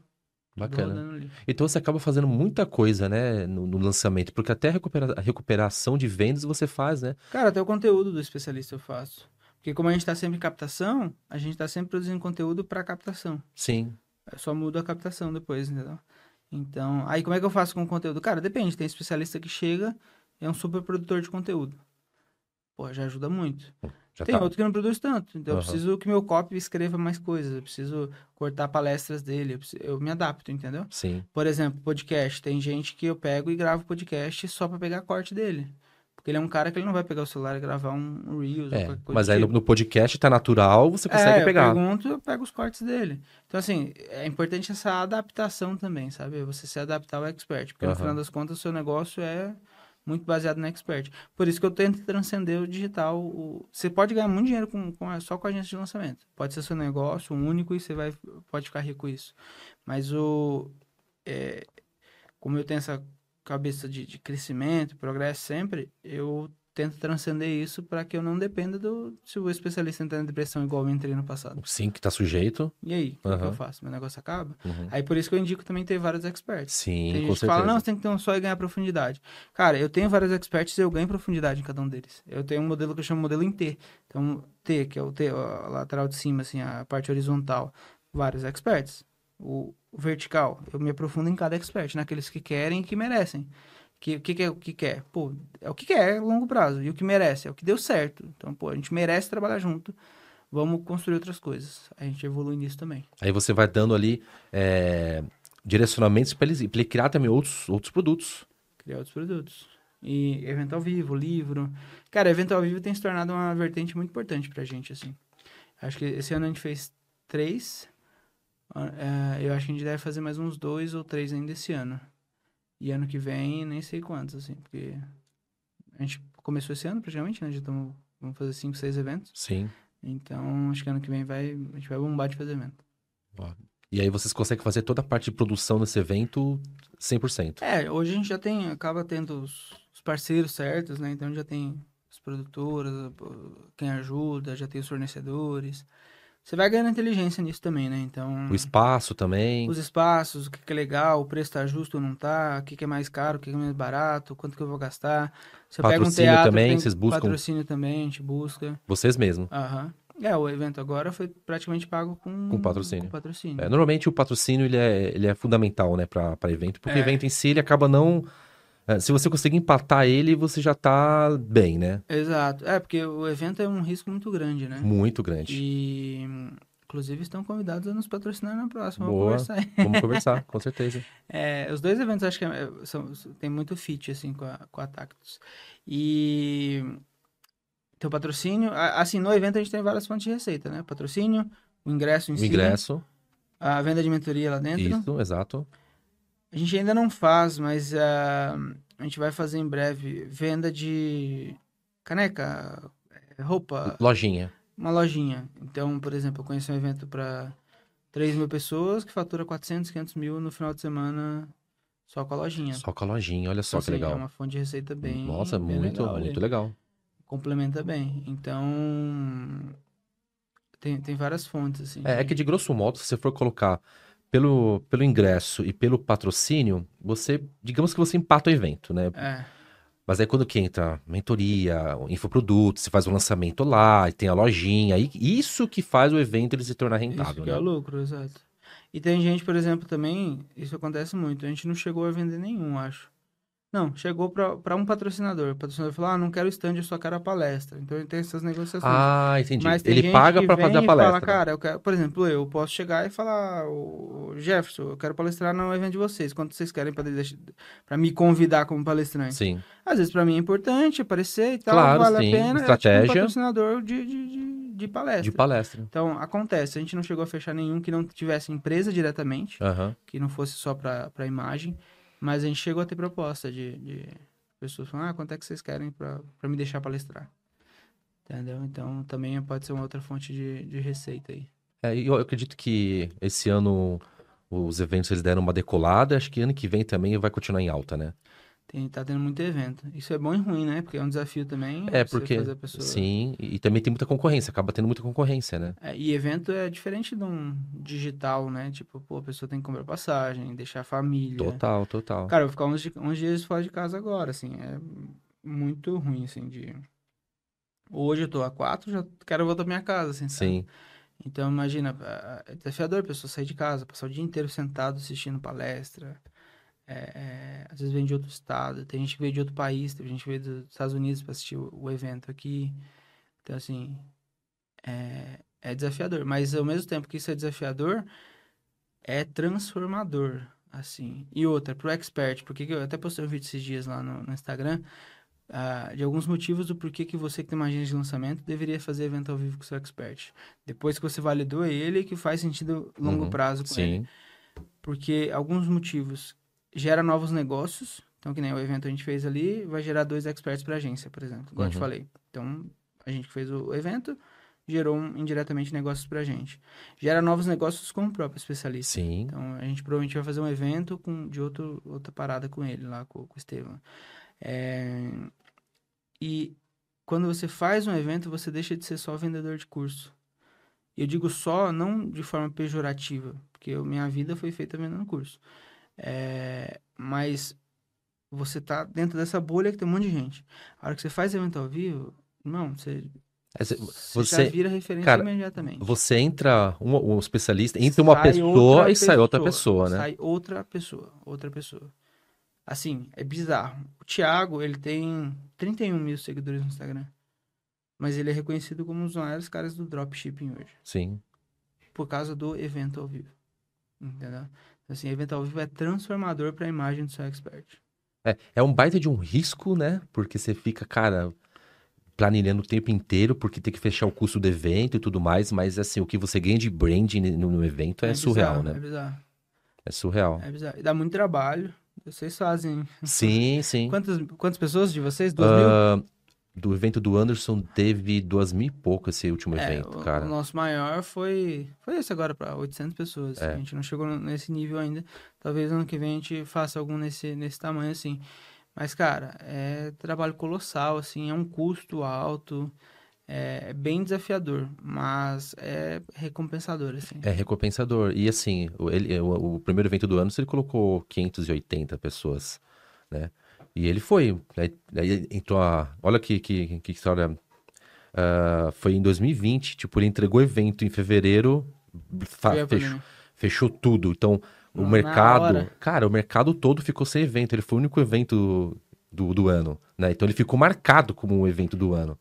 Bacana. Então você acaba fazendo muita coisa, né, no, no lançamento, porque até a, recupera- a recuperação de vendas você faz, né? Cara, até o conteúdo do especialista eu faço. Porque como a gente tá sempre em captação, a gente tá sempre produzindo conteúdo para captação. Sim. Eu só mudo a captação depois, entendeu? Então, aí como é que eu faço com o conteúdo? Cara, depende. Tem especialista que chega e é um super produtor de conteúdo. Pô, já ajuda muito. Já Tem tá. outro que não produz tanto. Então eu Aham. preciso que meu copy escreva mais coisas. Eu preciso cortar palestras dele. Eu, preciso- eu me adapto, entendeu? Sim. Por exemplo, podcast. Tem gente que eu pego e gravo podcast só pra pegar corte dele. Porque ele é um cara que ele não vai pegar o celular e gravar um Reels ou É, qualquer coisa mas aí no, tipo. no podcast tá natural, você consegue é, pegar. eu pergunto, eu pego os cortes dele. Então, assim, é importante essa adaptação também, sabe? Você se adaptar ao expert. Porque, no Aham. final das contas, o seu negócio é muito baseado no expert. Por isso que eu tento transcender o digital. Você pode ganhar muito dinheiro com, com a- só com a agência de lançamento. Pode ser seu negócio, único, e você vai, pode ficar rico isso. Mas o... é, como eu tenho essa cabeça de, de crescimento, progresso sempre, eu tento transcender isso para que eu não dependa do se o especialista entrar em depressão igual eu entrei no passado. Sim, que tá sujeito. E aí, o que, que Aham. eu faço? Meu negócio acaba? Uhum. Aí por isso que eu indico também ter vários experts. Sim, tem com gente que certeza. fala, não, você tem que ter um só e ganhar profundidade. Cara, eu tenho vários experts e eu ganho profundidade em cada um deles. Eu tenho um modelo que eu chamo modelo em T. Então, T, que é o T, a lateral de cima, assim, a parte horizontal. Vários experts. O vertical, eu me aprofundo em cada expert, naqueles que querem e que merecem. Que, o que, que é o que quer? Pô, é o que quer, longo prazo. E o que merece? É o que deu certo. Então, pô, a gente merece trabalhar junto. Vamos construir outras coisas. A gente evolui nisso também. Aí você vai dando ali é, direcionamentos para ele, criar também outros, outros produtos. criar outros produtos. E evento ao vivo, livro. Cara, evento ao vivo tem se tornado uma vertente muito importante pra gente, assim. Acho que esse ano a gente fez três. É, eu acho que a gente deve fazer mais uns dois ou três ainda esse ano. E ano que vem, nem sei quantos, assim, porque a gente começou esse ano praticamente, né? Já estamos. Vamos fazer cinco, seis eventos. Sim. Então, acho que ano que vem vai, a gente vai bombar de fazer evento. E aí vocês conseguem fazer toda a parte de produção desse evento 100%. É, hoje a gente já tem, acaba tendo os, os parceiros certos, né? Então já tem as produtoras, quem ajuda, já tem os fornecedores. Você vai ganhando inteligência nisso também, né? Então, O espaço também. os espaços, o que que é legal, o preço tá justo ou não tá, o que que é mais caro, o que que é mais barato, quanto que eu vou gastar. Se eu pego um Patrocínio teatro, também, tem vocês buscam? Patrocínio também, a gente busca. Vocês mesmos. Aham. É, o evento agora foi praticamente pago com, Com patrocínio. com patrocínio. É, normalmente o patrocínio ele é, ele é fundamental, né, para evento, porque o É. evento em si ele acaba não. É, se você conseguir empatar ele, você já tá bem, né? Exato. É, porque o evento é um risco muito grande, né? Muito grande. E, inclusive, estão convidados a nos patrocinar na próxima. Boa. Vamos conversar. Vamos conversar, com certeza. É, os dois eventos acho que é- são, tem muito fit, assim, com a, com a Tactus. E teu patrocínio, assim, no evento a gente tem várias fontes de receita, né? Patrocínio, o ingresso em O si, ingresso, a venda de mentoria lá dentro. isso, exato. A gente ainda não faz, mas ah, a gente vai fazer em breve venda de caneca, eh, roupa, Lojinha. uma lojinha. Então, por exemplo, eu conheci um evento para 3 mil pessoas que fatura 400, 500 mil no final de semana só com a lojinha. Só com a lojinha, olha só Então, que assim, legal. É uma fonte de receita bem. Nossa, bem muito, legal muito legal. Complementa bem. Então. Tem, tem várias fontes, assim. É, é que de grosso modo, se você for colocar pelo, pelo ingresso e pelo patrocínio, você, digamos que você empata o evento, né? É, Mas aí quando que entra mentoria, infoproduto, você faz o lançamento lá, e tem a lojinha, aí isso que faz o evento ele se tornar isso rentável, que é né? o lucro, exato. E tem gente, por exemplo, também, isso acontece muito, a gente não chegou a vender nenhum, acho. Não, chegou para um patrocinador. O patrocinador falou: ah, não quero stand, eu só quero a palestra. Então tem essas negociações. Ah, entendi. Mas tem Ele gente paga pra fazer a palestra. Fala, cara, eu quero, por exemplo, eu posso chegar e falar, o Jefferson, eu quero palestrar no evento de vocês. Quanto vocês querem para me convidar como palestrante? Sim, Às vezes para mim é importante aparecer e tal, Claro, vale sim, a pena. É tipo um estratégia. patrocinador de, de, de, de palestra. de palestra. Então acontece, a gente não chegou a fechar nenhum que não tivesse empresa diretamente, Aham. que não fosse só para imagem, mas a gente chegou a ter proposta de, de pessoas falando, ah, quanto é que vocês querem para me deixar palestrar? Entendeu? Então também pode ser uma outra fonte de, de receita aí. É, e eu acredito que esse ano os eventos eles deram uma decolada, acho que ano que vem também vai continuar em alta, né? Tem, tá tendo muito evento. Isso é bom e ruim, né? Porque é um desafio também. É, porque, pessoa- sim, e, e também tem muita concorrência, acaba tendo muita concorrência, né? É, e evento é diferente de um digital, né? Tipo, pô, a pessoa tem que comprar passagem, deixar a família. Total, total. Cara, eu vou ficar uns, uns dias fora de casa agora, assim. É muito ruim, assim, de... Hoje eu tô a quatro, já quero voltar pra minha casa, assim, sabe? Sim, Então, imagina, a- é desafiador a pessoa sair de casa, passar o dia inteiro sentado assistindo palestra. É, é, às vezes vem de outro estado, tem gente que veio de outro país, tem gente que veio dos Estados Unidos para assistir o, o evento aqui. Então, assim, é, é desafiador. Mas ao mesmo tempo que isso é desafiador, é transformador, assim. E outra, pro expert, porque que eu até postei um vídeo esses dias lá no, no Instagram, ah, de alguns motivos do porquê que você que tem uma agenda de lançamento deveria fazer evento ao vivo com o seu expert. Depois que você validou ele, que faz sentido longo Uhum, prazo com ele. sim, Porque alguns motivos gera novos negócios. Então, que nem o evento que a gente fez ali, vai gerar dois experts para agência, por exemplo. Igual eu te Uhum. falei. Então, a gente que fez o evento gerou um, indiretamente negócios para gente. Gera novos negócios com o próprio especialista. sim. Então, a gente provavelmente vai fazer um evento com, de outro, outra parada com ele, lá com, com o Estevam. É, e quando você faz um evento, você deixa de ser só vendedor de curso. Eu digo só, não de forma pejorativa, porque eu- minha vida foi feita vendendo curso. É, mas você tá dentro dessa bolha que tem um monte de gente. A hora que você faz evento ao vivo, não, você, É, cê- você, você- já vira referência cara, imediatamente. Você entra, um, um especialista, entra uma Sai pessoa outra e sai outra pessoa, né? Sai outra pessoa, outra pessoa. Assim, é bizarro. O Thiago, ele tem 31 mil seguidores no Instagram. Mas ele é reconhecido como um dos maiores caras do dropshipping hoje. Sim. Por causa do evento ao vivo. Entendeu? Assim, evento ao vivo é transformador para a imagem do seu expert. É, é um baita de um risco, né? Porque você fica, cara, planilhando o tempo inteiro, porque tem que fechar o custo do evento e tudo mais, mas assim, o que você ganha de branding no, no evento é, surreal, bizarro, É né? bizarro. É surreal. É bizarro. E dá muito trabalho. Vocês fazem. Sim, sim. Quantas, quantas pessoas de vocês? Duas mil? Do evento do Anderson teve duas mil e pouco esse último É, evento, cara. o nosso maior foi foi esse agora para 800 pessoas. É. A gente não chegou nesse nível ainda. Talvez ano que vem a gente faça algum nesse nesse tamanho assim. Mas cara, é trabalho colossal assim, é um custo alto, é bem desafiador, mas é recompensador assim. É recompensador. E assim, o, ele, o, o primeiro evento do ano, ele colocou 580 pessoas, né? E ele foi. Aí, aí entrou a. Olha que, que, que história. ah, foi em 2020, tipo, ele entregou evento em fevereiro, fa- fechou, fechou tudo. Então, o Na mercado. hora. Cara, o mercado todo ficou sem evento. Ele foi o único evento do, do ano, né? Então, ele ficou marcado como um evento do ano.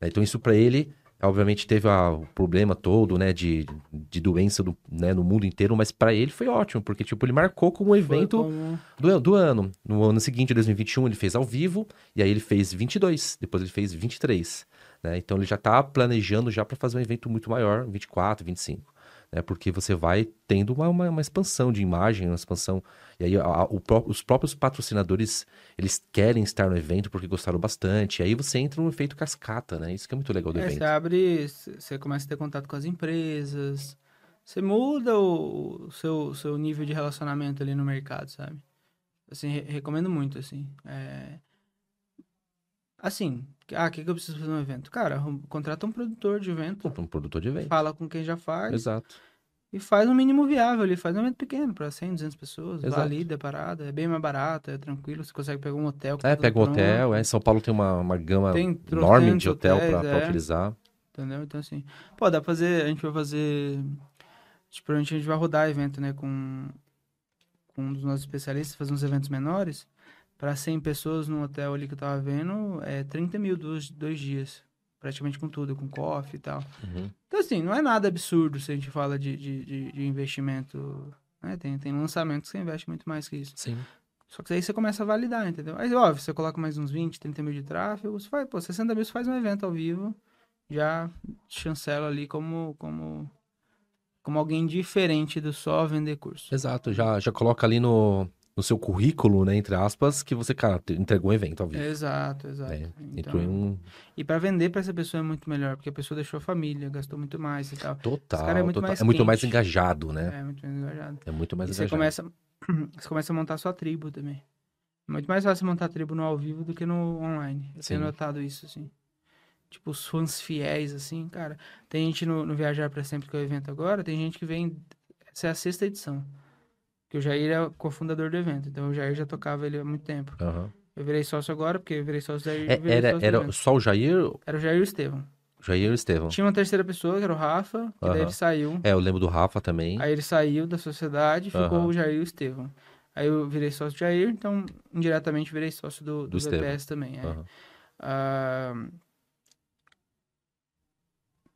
né? Então, isso pra ele, obviamente, teve a- o problema todo, né, de, de doença do, né, no mundo inteiro, mas pra ele foi ótimo, porque, tipo, ele marcou como um evento como- do, do ano. No ano seguinte, 2021, ele fez ao vivo, e aí ele fez 22, depois ele fez 23, né? Então ele já tá planejando já para fazer um evento muito maior, 24, 25. Né? Porque você vai tendo uma, uma, uma expansão de imagem, uma expansão. E aí a- o pró- os próprios patrocinadores, eles querem estar no evento porque gostaram bastante. E aí você entra num efeito cascata, né? Isso que é muito legal do É, evento. você abre, você começa a ter contato com as empresas, você muda o, o seu, seu nível de relacionamento ali no mercado, sabe? Assim, re- recomendo muito, assim. É... Assim, ah, o que, que eu preciso fazer no evento? Cara, contrata um produtor de evento, Um produtor de evento. fala com quem já faz Exato. E faz um mínimo viável ali, faz um evento pequeno para 100, 200 pessoas, Exato. valida, é parada, é bem mais barato, é tranquilo, você consegue pegar um hotel É, tá pega um hotel, é. São Paulo tem uma, uma gama Tem enorme de hotel pra é. utilizar. Entendeu? Então, assim, pô, dá pra fazer, a gente vai fazer, tipo, a gente vai rodar evento, né, com, com um dos nossos especialistas, fazer uns eventos menores, pra 100 pessoas no hotel ali que eu tava vendo, é 30 mil dois, dois dias, praticamente com tudo, com coffee e tal. Uhum. Então, assim, não é nada absurdo se a gente fala de, de, de, de investimento, né, tem, tem lançamentos que você investe muito mais que isso. Sim. Só que aí você começa a validar, entendeu? Aí, óbvio, você coloca mais uns 20, 30 mil de tráfego, você faz, pô, 60 mil você faz um evento ao vivo, já chancela ali como, como, como alguém diferente do só vender curso. Exato. Já, já coloca ali no, no seu currículo, né, entre aspas, que você, cara, entregou um evento ao vivo. Exato, exato. É, Então, um E pra vender pra essa pessoa é muito melhor, porque a pessoa deixou a família, gastou muito mais e tal. total. cara é muito total. mais é muito mais engajado, né? É muito mais engajado. É muito mais e você engajado. começa, você começa a montar a sua tribo também. É muito mais fácil montar a tribo no ao vivo do que no online. Eu tenho notado isso, assim. Tipo, os fãs fiéis, assim, cara. Tem gente no, no Viajar para Sempre, que é o evento agora, tem gente que vem... Essa é a sexta edição. Que o Jair é cofundador do evento. Então, o Jair já tocava ele há muito tempo. Aham. Eu virei sócio agora, porque eu virei sócio do Jair. É, era sócio era só o Jair, Era o Jair e o Estevão. Jair e o Estevão. Tinha uma terceira pessoa, que era o Rafa, que daí Aham. ele saiu. É, eu lembro do Rafa também. Aí ele saiu da sociedade, ficou Aham. o Jair e o Estevão. Aí eu virei sócio do Jair, então indiretamente virei sócio do, do, Do também. É. Ah, O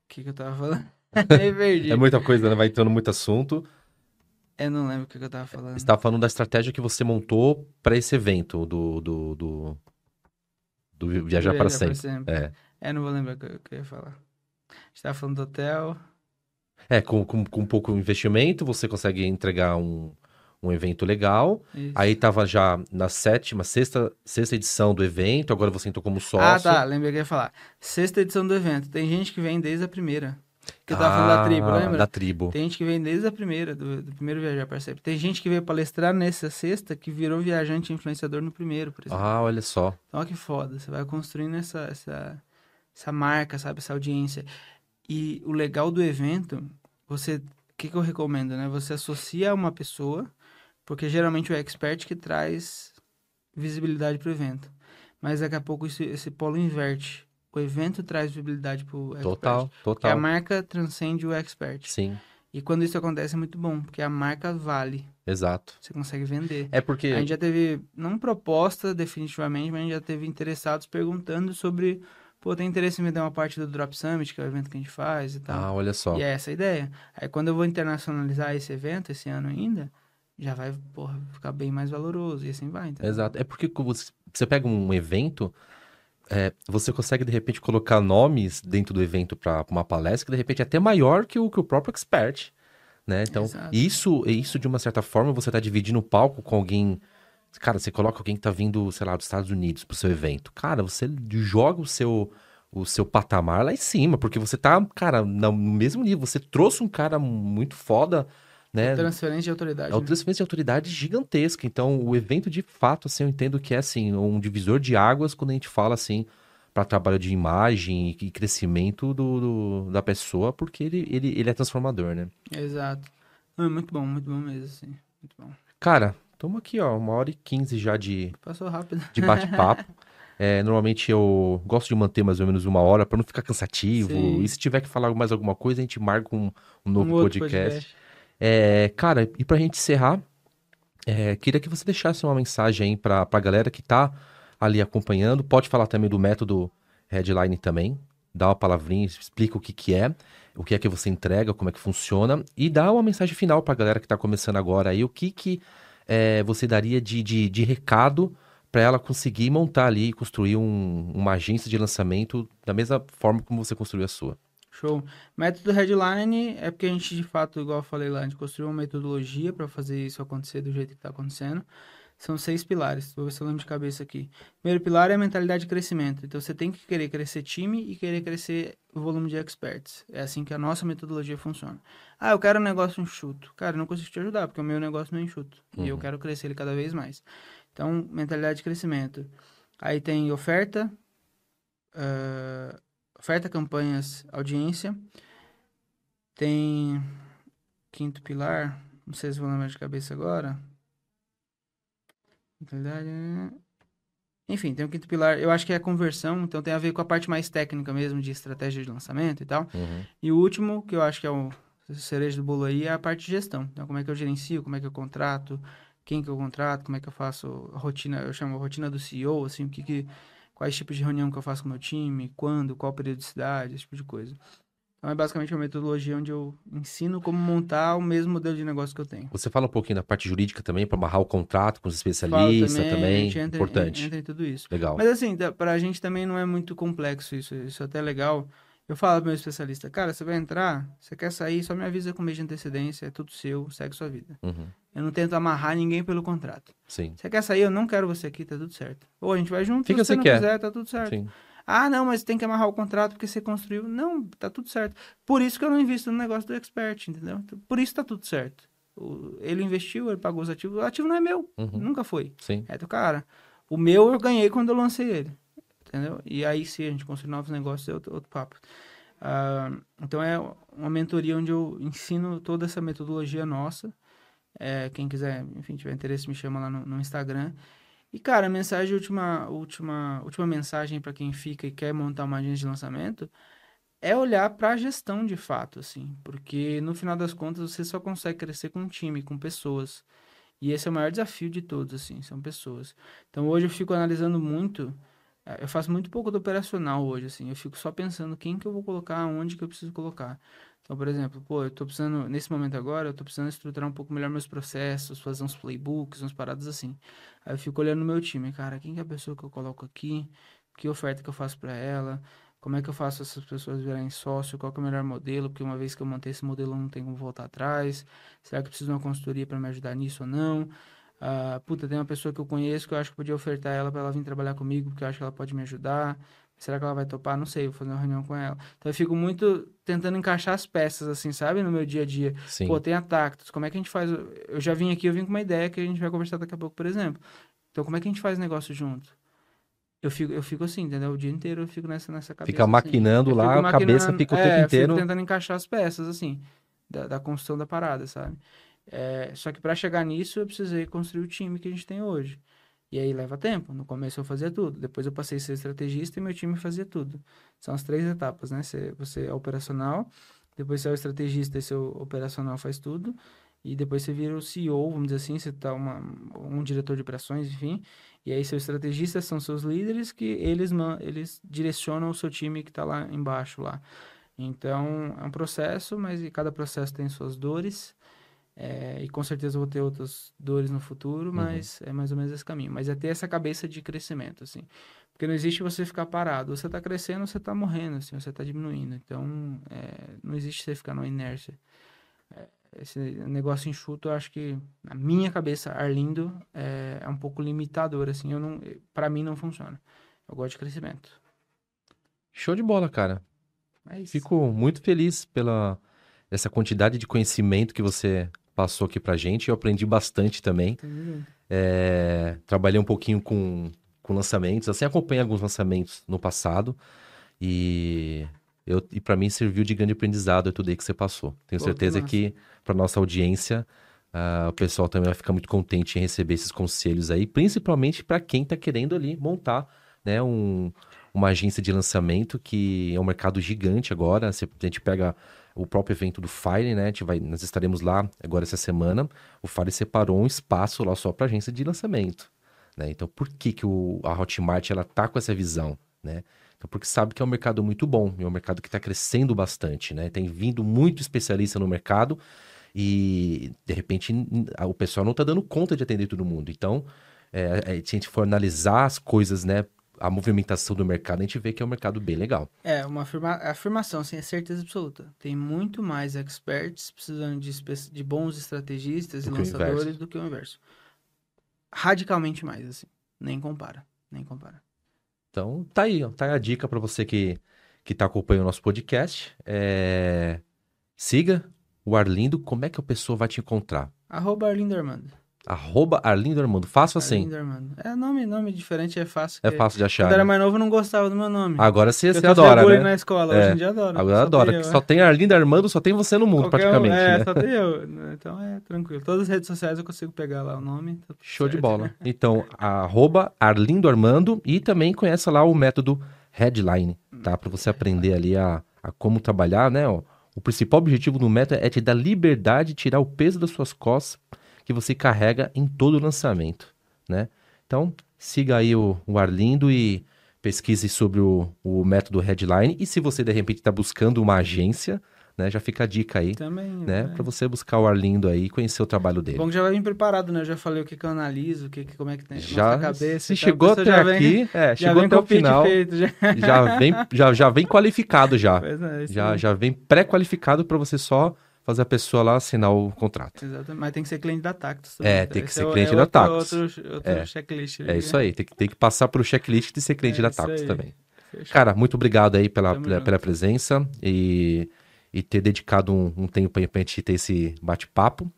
que, que eu tava falando? É muita coisa, né? Vai entrando muito assunto. Eu não lembro o que, eu tava falando. Você estava falando da estratégia que você montou para esse evento do, do, do, do Viajar para Sempre. É. É, não vou lembrar o que, eu- que eu ia falar. A gente tava falando do hotel. É, com, com, com pouco investimento, você consegue entregar um, um evento legal. Isso. Aí tava já na sétima, sexta, sexta edição do evento, agora você entrou como ah, sócio. tá. Lembrei que eu ia falar. Sexta edição do evento. Tem gente que vem desde a primeira. Que eu tava falando da tribo, Ah, lembra? Da tribo. Tem gente que vem desde a primeira, do, do primeiro Viajar Sempre. Tem gente que veio palestrar nessa sexta que virou viajante influenciador no primeiro, por exemplo. Ah, olha só. Então, olha que foda. Você vai construindo essa, essa, essa marca, sabe? Essa audiência. E o legal do evento, você... O que, que eu recomendo, né? Você associa uma pessoa, porque geralmente o expert que traz visibilidade pro evento. Mas daqui a pouco esse, esse polo inverte. O evento traz visibilidade pro expert. Total, Porque a total. marca transcende o expert. Sim, E quando isso acontece é muito bom, porque a marca vale. exato. Você consegue vender. É porque. A gente já teve, não proposta definitivamente, mas a gente já teve interessados perguntando sobre, pô, tem interesse em me dar uma parte do Drop Summit, que é o evento que a gente faz e tal. Ah, olha só. E é essa a ideia. Aí quando eu vou internacionalizar esse evento, esse ano ainda, já vai, porra, ficar bem mais valoroso e assim vai, entendeu? Exato. É porque você pega um evento, é, você consegue de repente colocar nomes dentro do evento para uma palestra que de repente é até maior que o, que o próprio expert, né? Então, Exato. isso, isso de uma certa forma você tá dividindo o palco com alguém. Cara, você coloca alguém que tá vindo, sei lá, dos Estados Unidos pro seu evento. Cara, você joga o seu o seu patamar lá em cima, porque você tá, cara, no mesmo nível. Você trouxe um cara muito foda, né? Transferência de autoridade. É uma né? transferência de autoridade gigantesca. Então, o evento, de fato, assim, eu entendo que é, assim, um divisor de águas quando a gente fala, assim, para trabalho de imagem e crescimento do, do- da pessoa, porque ele, ele, ele é transformador, né? Exato. É muito bom, muito bom mesmo, assim. Muito bom. Cara, estamos aqui, ó, uma hora e quinze já de, Passou rápido. de bate-papo. É, normalmente eu gosto de manter mais ou menos uma hora para não ficar cansativo. Sim. E se tiver que falar mais alguma coisa, a gente marca um, um novo Um outro podcast. É, cara, e pra gente encerrar, é, queria que você deixasse uma mensagem aí pra, pra galera que tá ali acompanhando. Pode falar também do método Headline também. Dá uma palavrinha, explica o que que é, o que é que você entrega, como é que funciona. E dá uma mensagem final pra galera que tá começando agora aí. O que que é, você daria de, de, de recado pra ela conseguir montar ali e construir um- uma agência de lançamento da mesma forma como você construiu a sua. Show. Método Headline é porque a gente, de fato, igual eu falei lá, a gente construiu uma metodologia para fazer isso acontecer do jeito que está acontecendo. São seis pilares, vou ver se eu lembro de cabeça aqui. Primeiro pilar é a mentalidade de crescimento. Então, você tem que querer crescer time e querer crescer o volume de experts. É assim que a nossa metodologia funciona. Ah, eu quero um negócio enxuto. Cara, eu não consigo te ajudar, porque o meu negócio não é enxuto. Uhum. E eu uhum. quero crescer ele cada vez mais. Então, mentalidade de crescimento. Aí tem oferta, uh, oferta, campanhas, audiência. Tem quinto pilar, não sei se vou lembrar de cabeça agora. Enfim, tem o quinto pilar, eu acho que é a conversão, então tem a ver com a parte mais técnica mesmo, de estratégia de lançamento e tal. Uhum. E o último, que eu acho que é o cereja do bolo aí, é a parte de gestão. Então, como é que eu gerencio, como é que eu contrato, quem que eu contrato, como é que eu faço a rotina, eu chamo a rotina do CEO, assim, o que que, quais tipos de reunião que eu faço com o meu time, quando, qual periodicidade, esse tipo de coisa. Então é basicamente uma metodologia onde eu ensino como montar o mesmo modelo de negócio que eu tenho. Você fala um pouquinho da parte jurídica também, para amarrar o contrato com os especialistas também, também. Entra, importante. Entra em tudo isso. Legal. Mas assim, para a gente também não é muito complexo isso, isso é até legal. Eu falo pro meu especialista, cara, você vai entrar, você quer sair, só me avisa com mês de antecedência, é tudo seu, segue sua vida. Uhum. Eu não tento amarrar ninguém pelo contrato. Sim. Você quer sair, eu não quero você aqui, tá tudo certo. Ou a gente vai junto, Fica se você não quer. quiser, tá tudo certo. Sim. Ah, não, mas tem que amarrar o contrato porque você construiu. Não, tá tudo certo. Por isso que eu não invisto no negócio do expert, entendeu? Então, por isso tá tudo certo. ele investiu, ele pagou os ativos. O ativo não é meu. Uhum. Nunca foi. Sim. É do cara. O meu eu ganhei quando eu lancei ele. Entendeu? E aí sim, a gente construir novos negócios é outro, outro papo. Uh, então é uma mentoria onde eu ensino toda essa metodologia nossa. É, quem quiser, enfim, tiver interesse, me chama lá no, no Instagram. E, cara, a mensagem, última, última, última mensagem para quem fica e quer montar uma agência de lançamento é olhar para a gestão de fato, assim. Porque no final das contas você só consegue crescer com um time, com pessoas. E esse é o maior desafio de todos, assim, são pessoas. Então hoje eu fico analisando muito é, eu faço muito pouco do operacional hoje, assim. Eu fico só pensando quem que eu vou colocar, onde que eu preciso colocar. Então, por exemplo, pô, eu tô precisando, nesse momento agora, eu tô precisando estruturar um pouco melhor meus processos, fazer uns playbooks, umas paradas assim. Aí eu fico olhando no meu time, cara, quem que é a pessoa que eu coloco aqui? Que oferta que eu faço para ela? Como é que eu faço essas pessoas virarem sócio? Qual é o melhor modelo? Porque uma vez que eu montei esse modelo, eu não tenho como voltar atrás. Será que eu preciso de uma consultoria para me ajudar nisso ou não? Uh, puta, tem uma pessoa que eu conheço que eu acho que podia ofertar ela para ela vir trabalhar comigo, porque eu acho que ela pode me ajudar. Será que ela vai topar? Não sei, vou fazer uma reunião com ela. Então eu fico muito tentando encaixar as peças, assim, sabe? No meu dia a dia. Sim. Pô, tem a Tactus, como é que a gente faz? Eu já vim aqui, eu vim com uma ideia que a gente vai conversar daqui a pouco, por exemplo. Então como é que a gente faz negócio junto? Eu fico, eu fico assim, entendeu? O dia inteiro eu fico nessa, nessa cabeça. Fica assim. maquinando assim. lá, a cabeça fica o é, tempo inteiro. Fico tentando encaixar as peças, assim, da, da construção da parada, sabe? É, só que para chegar nisso, eu precisei construir o time que a gente tem hoje. E aí leva tempo. No começo eu fazia tudo. Depois eu passei a ser estrategista e meu time fazia tudo. São as três etapas, né? Você, você é operacional, depois você é o estrategista e seu operacional faz tudo. E depois você vira o CEO, vamos dizer assim, você tá uma, um diretor de operações, enfim. E aí seus estrategistas são seus líderes que eles, eles direcionam o seu time que está lá embaixo lá. Então, é um processo, mas cada processo tem suas dores. É, e com certeza vou ter outras dores no futuro, uhum. mas uhum. é mais ou menos esse caminho. Mas é ter essa cabeça de crescimento, assim. Porque não existe você ficar parado. Você está crescendo, você está morrendo, assim, você está diminuindo. Então, é, não existe você ficar numa inércia. É, esse negócio enxuto, eu acho que, na minha cabeça, Arlindo, é, é um pouco limitador, assim. Eu não, para mim, não funciona. Eu gosto de crescimento. Show de bola, cara. É Fico muito feliz pela essa quantidade de conhecimento que você passou aqui pra gente. Eu aprendi bastante também. É, trabalhei um pouquinho com, com lançamentos, assim, acompanhei alguns lançamentos no passado. E, eu, e para mim serviu de grande aprendizado tudo aí que você passou. Tenho Pô, certeza que, que para nossa audiência, uh, o pessoal também vai ficar muito contente em receber esses conselhos aí, principalmente para quem está querendo ali montar né, um, uma agência de lançamento que é um mercado gigante agora. a gente pega o próprio evento do Fire, né? A gente vai, nós estaremos lá agora essa semana. O Fire separou um espaço lá só para agência de lançamento. Né? Então, por que, que o, a Hotmart ela tá com essa visão? Né? Então, porque sabe que é um mercado muito bom, é um mercado que está crescendo bastante, né? Tem vindo muito especialista no mercado e, de repente, o pessoal não está dando conta de atender todo mundo. Então, é, é, se a gente for analisar as coisas, né? A movimentação do mercado, a gente vê que é um mercado bem legal. É, uma afirma afirmação, sem assim, é certeza absoluta. Tem muito mais experts precisando de, de bons estrategistas do e lançadores do que o inverso. Radicalmente mais, assim. Nem compara, nem compara. Então, tá aí, ó, tá aí a dica para você que, que tá acompanhando o nosso podcast. É... Siga o Arlindo. Como é que a pessoa vai te encontrar? Arroba Arlindo Armando. Arroba Arlindo Armando. Fácil assim. Arlindo Armando. É nome, nome diferente, é fácil. É fácil de achar. Quando né? era mais novo, eu não gostava do meu nome. Agora você, você adora, né? na escola, é. hoje em dia adoro. Agora adora. Eu, só é. tem Arlindo Armando, só tem você no mundo, Qualquer praticamente. Um, é, né? só tem eu. Então é tranquilo. Todas as redes sociais eu consigo pegar lá o nome. Tá Show certo. de bola. Então, arroba Arlindo Armando e também conheça lá o método Headline, tá? Para você aprender ali a, a como trabalhar, né? Ó, o principal objetivo do método é te dar liberdade, tirar o peso das suas costas que você carrega em todo o lançamento, né? Então, siga aí o, o Arlindo e pesquise sobre o, o método Headline. E se você, de repente, está buscando uma agência, né? Já fica a dica aí, Também, né? É. Para você buscar o Arlindo aí e conhecer o trabalho dele. Bom que já vai vir preparado, né? Eu já falei o que, que eu analiso, o que, que como é que tem já, cabeça. Se chegou até aqui, vem, é, chegou até o final, feito, já. já. vem, já, já vem qualificado já. É, já, já vem pré-qualificado para você só fazer a pessoa lá assinar o contrato. Exatamente, mas tem que ser cliente da Tactus. Também. É, tem que ser é cliente é da Tactus. Outro, outro é. checklist. é isso aí, tem que, tem que passar pro checklist de ser cliente é da Tactus também. Fechou. Cara, muito obrigado aí pela, pela, pela, presença e, e ter dedicado um, um tempo aí pra gente ter esse bate-papo.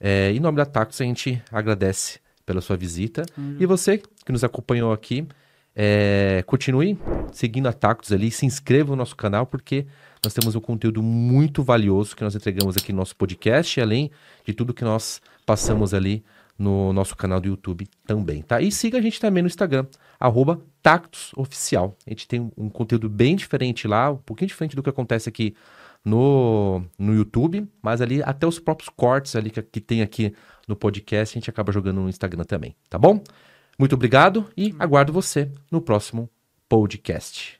É, em nome da Tactus, a gente agradece pela sua visita. E você que nos acompanhou aqui, é, continue seguindo a Tactus ali, se inscreva no nosso canal, porque nós temos um conteúdo muito valioso que nós entregamos aqui no nosso podcast, além de tudo que nós passamos ali no nosso canal do YouTube também, tá? E siga a gente também no Instagram, arroba. A gente tem um conteúdo bem diferente lá, um pouquinho diferente do que acontece aqui no, no YouTube, mas ali até os próprios cortes ali que, que tem aqui no podcast, a gente acaba jogando no Instagram também, tá bom? Muito obrigado e aguardo você no próximo podcast.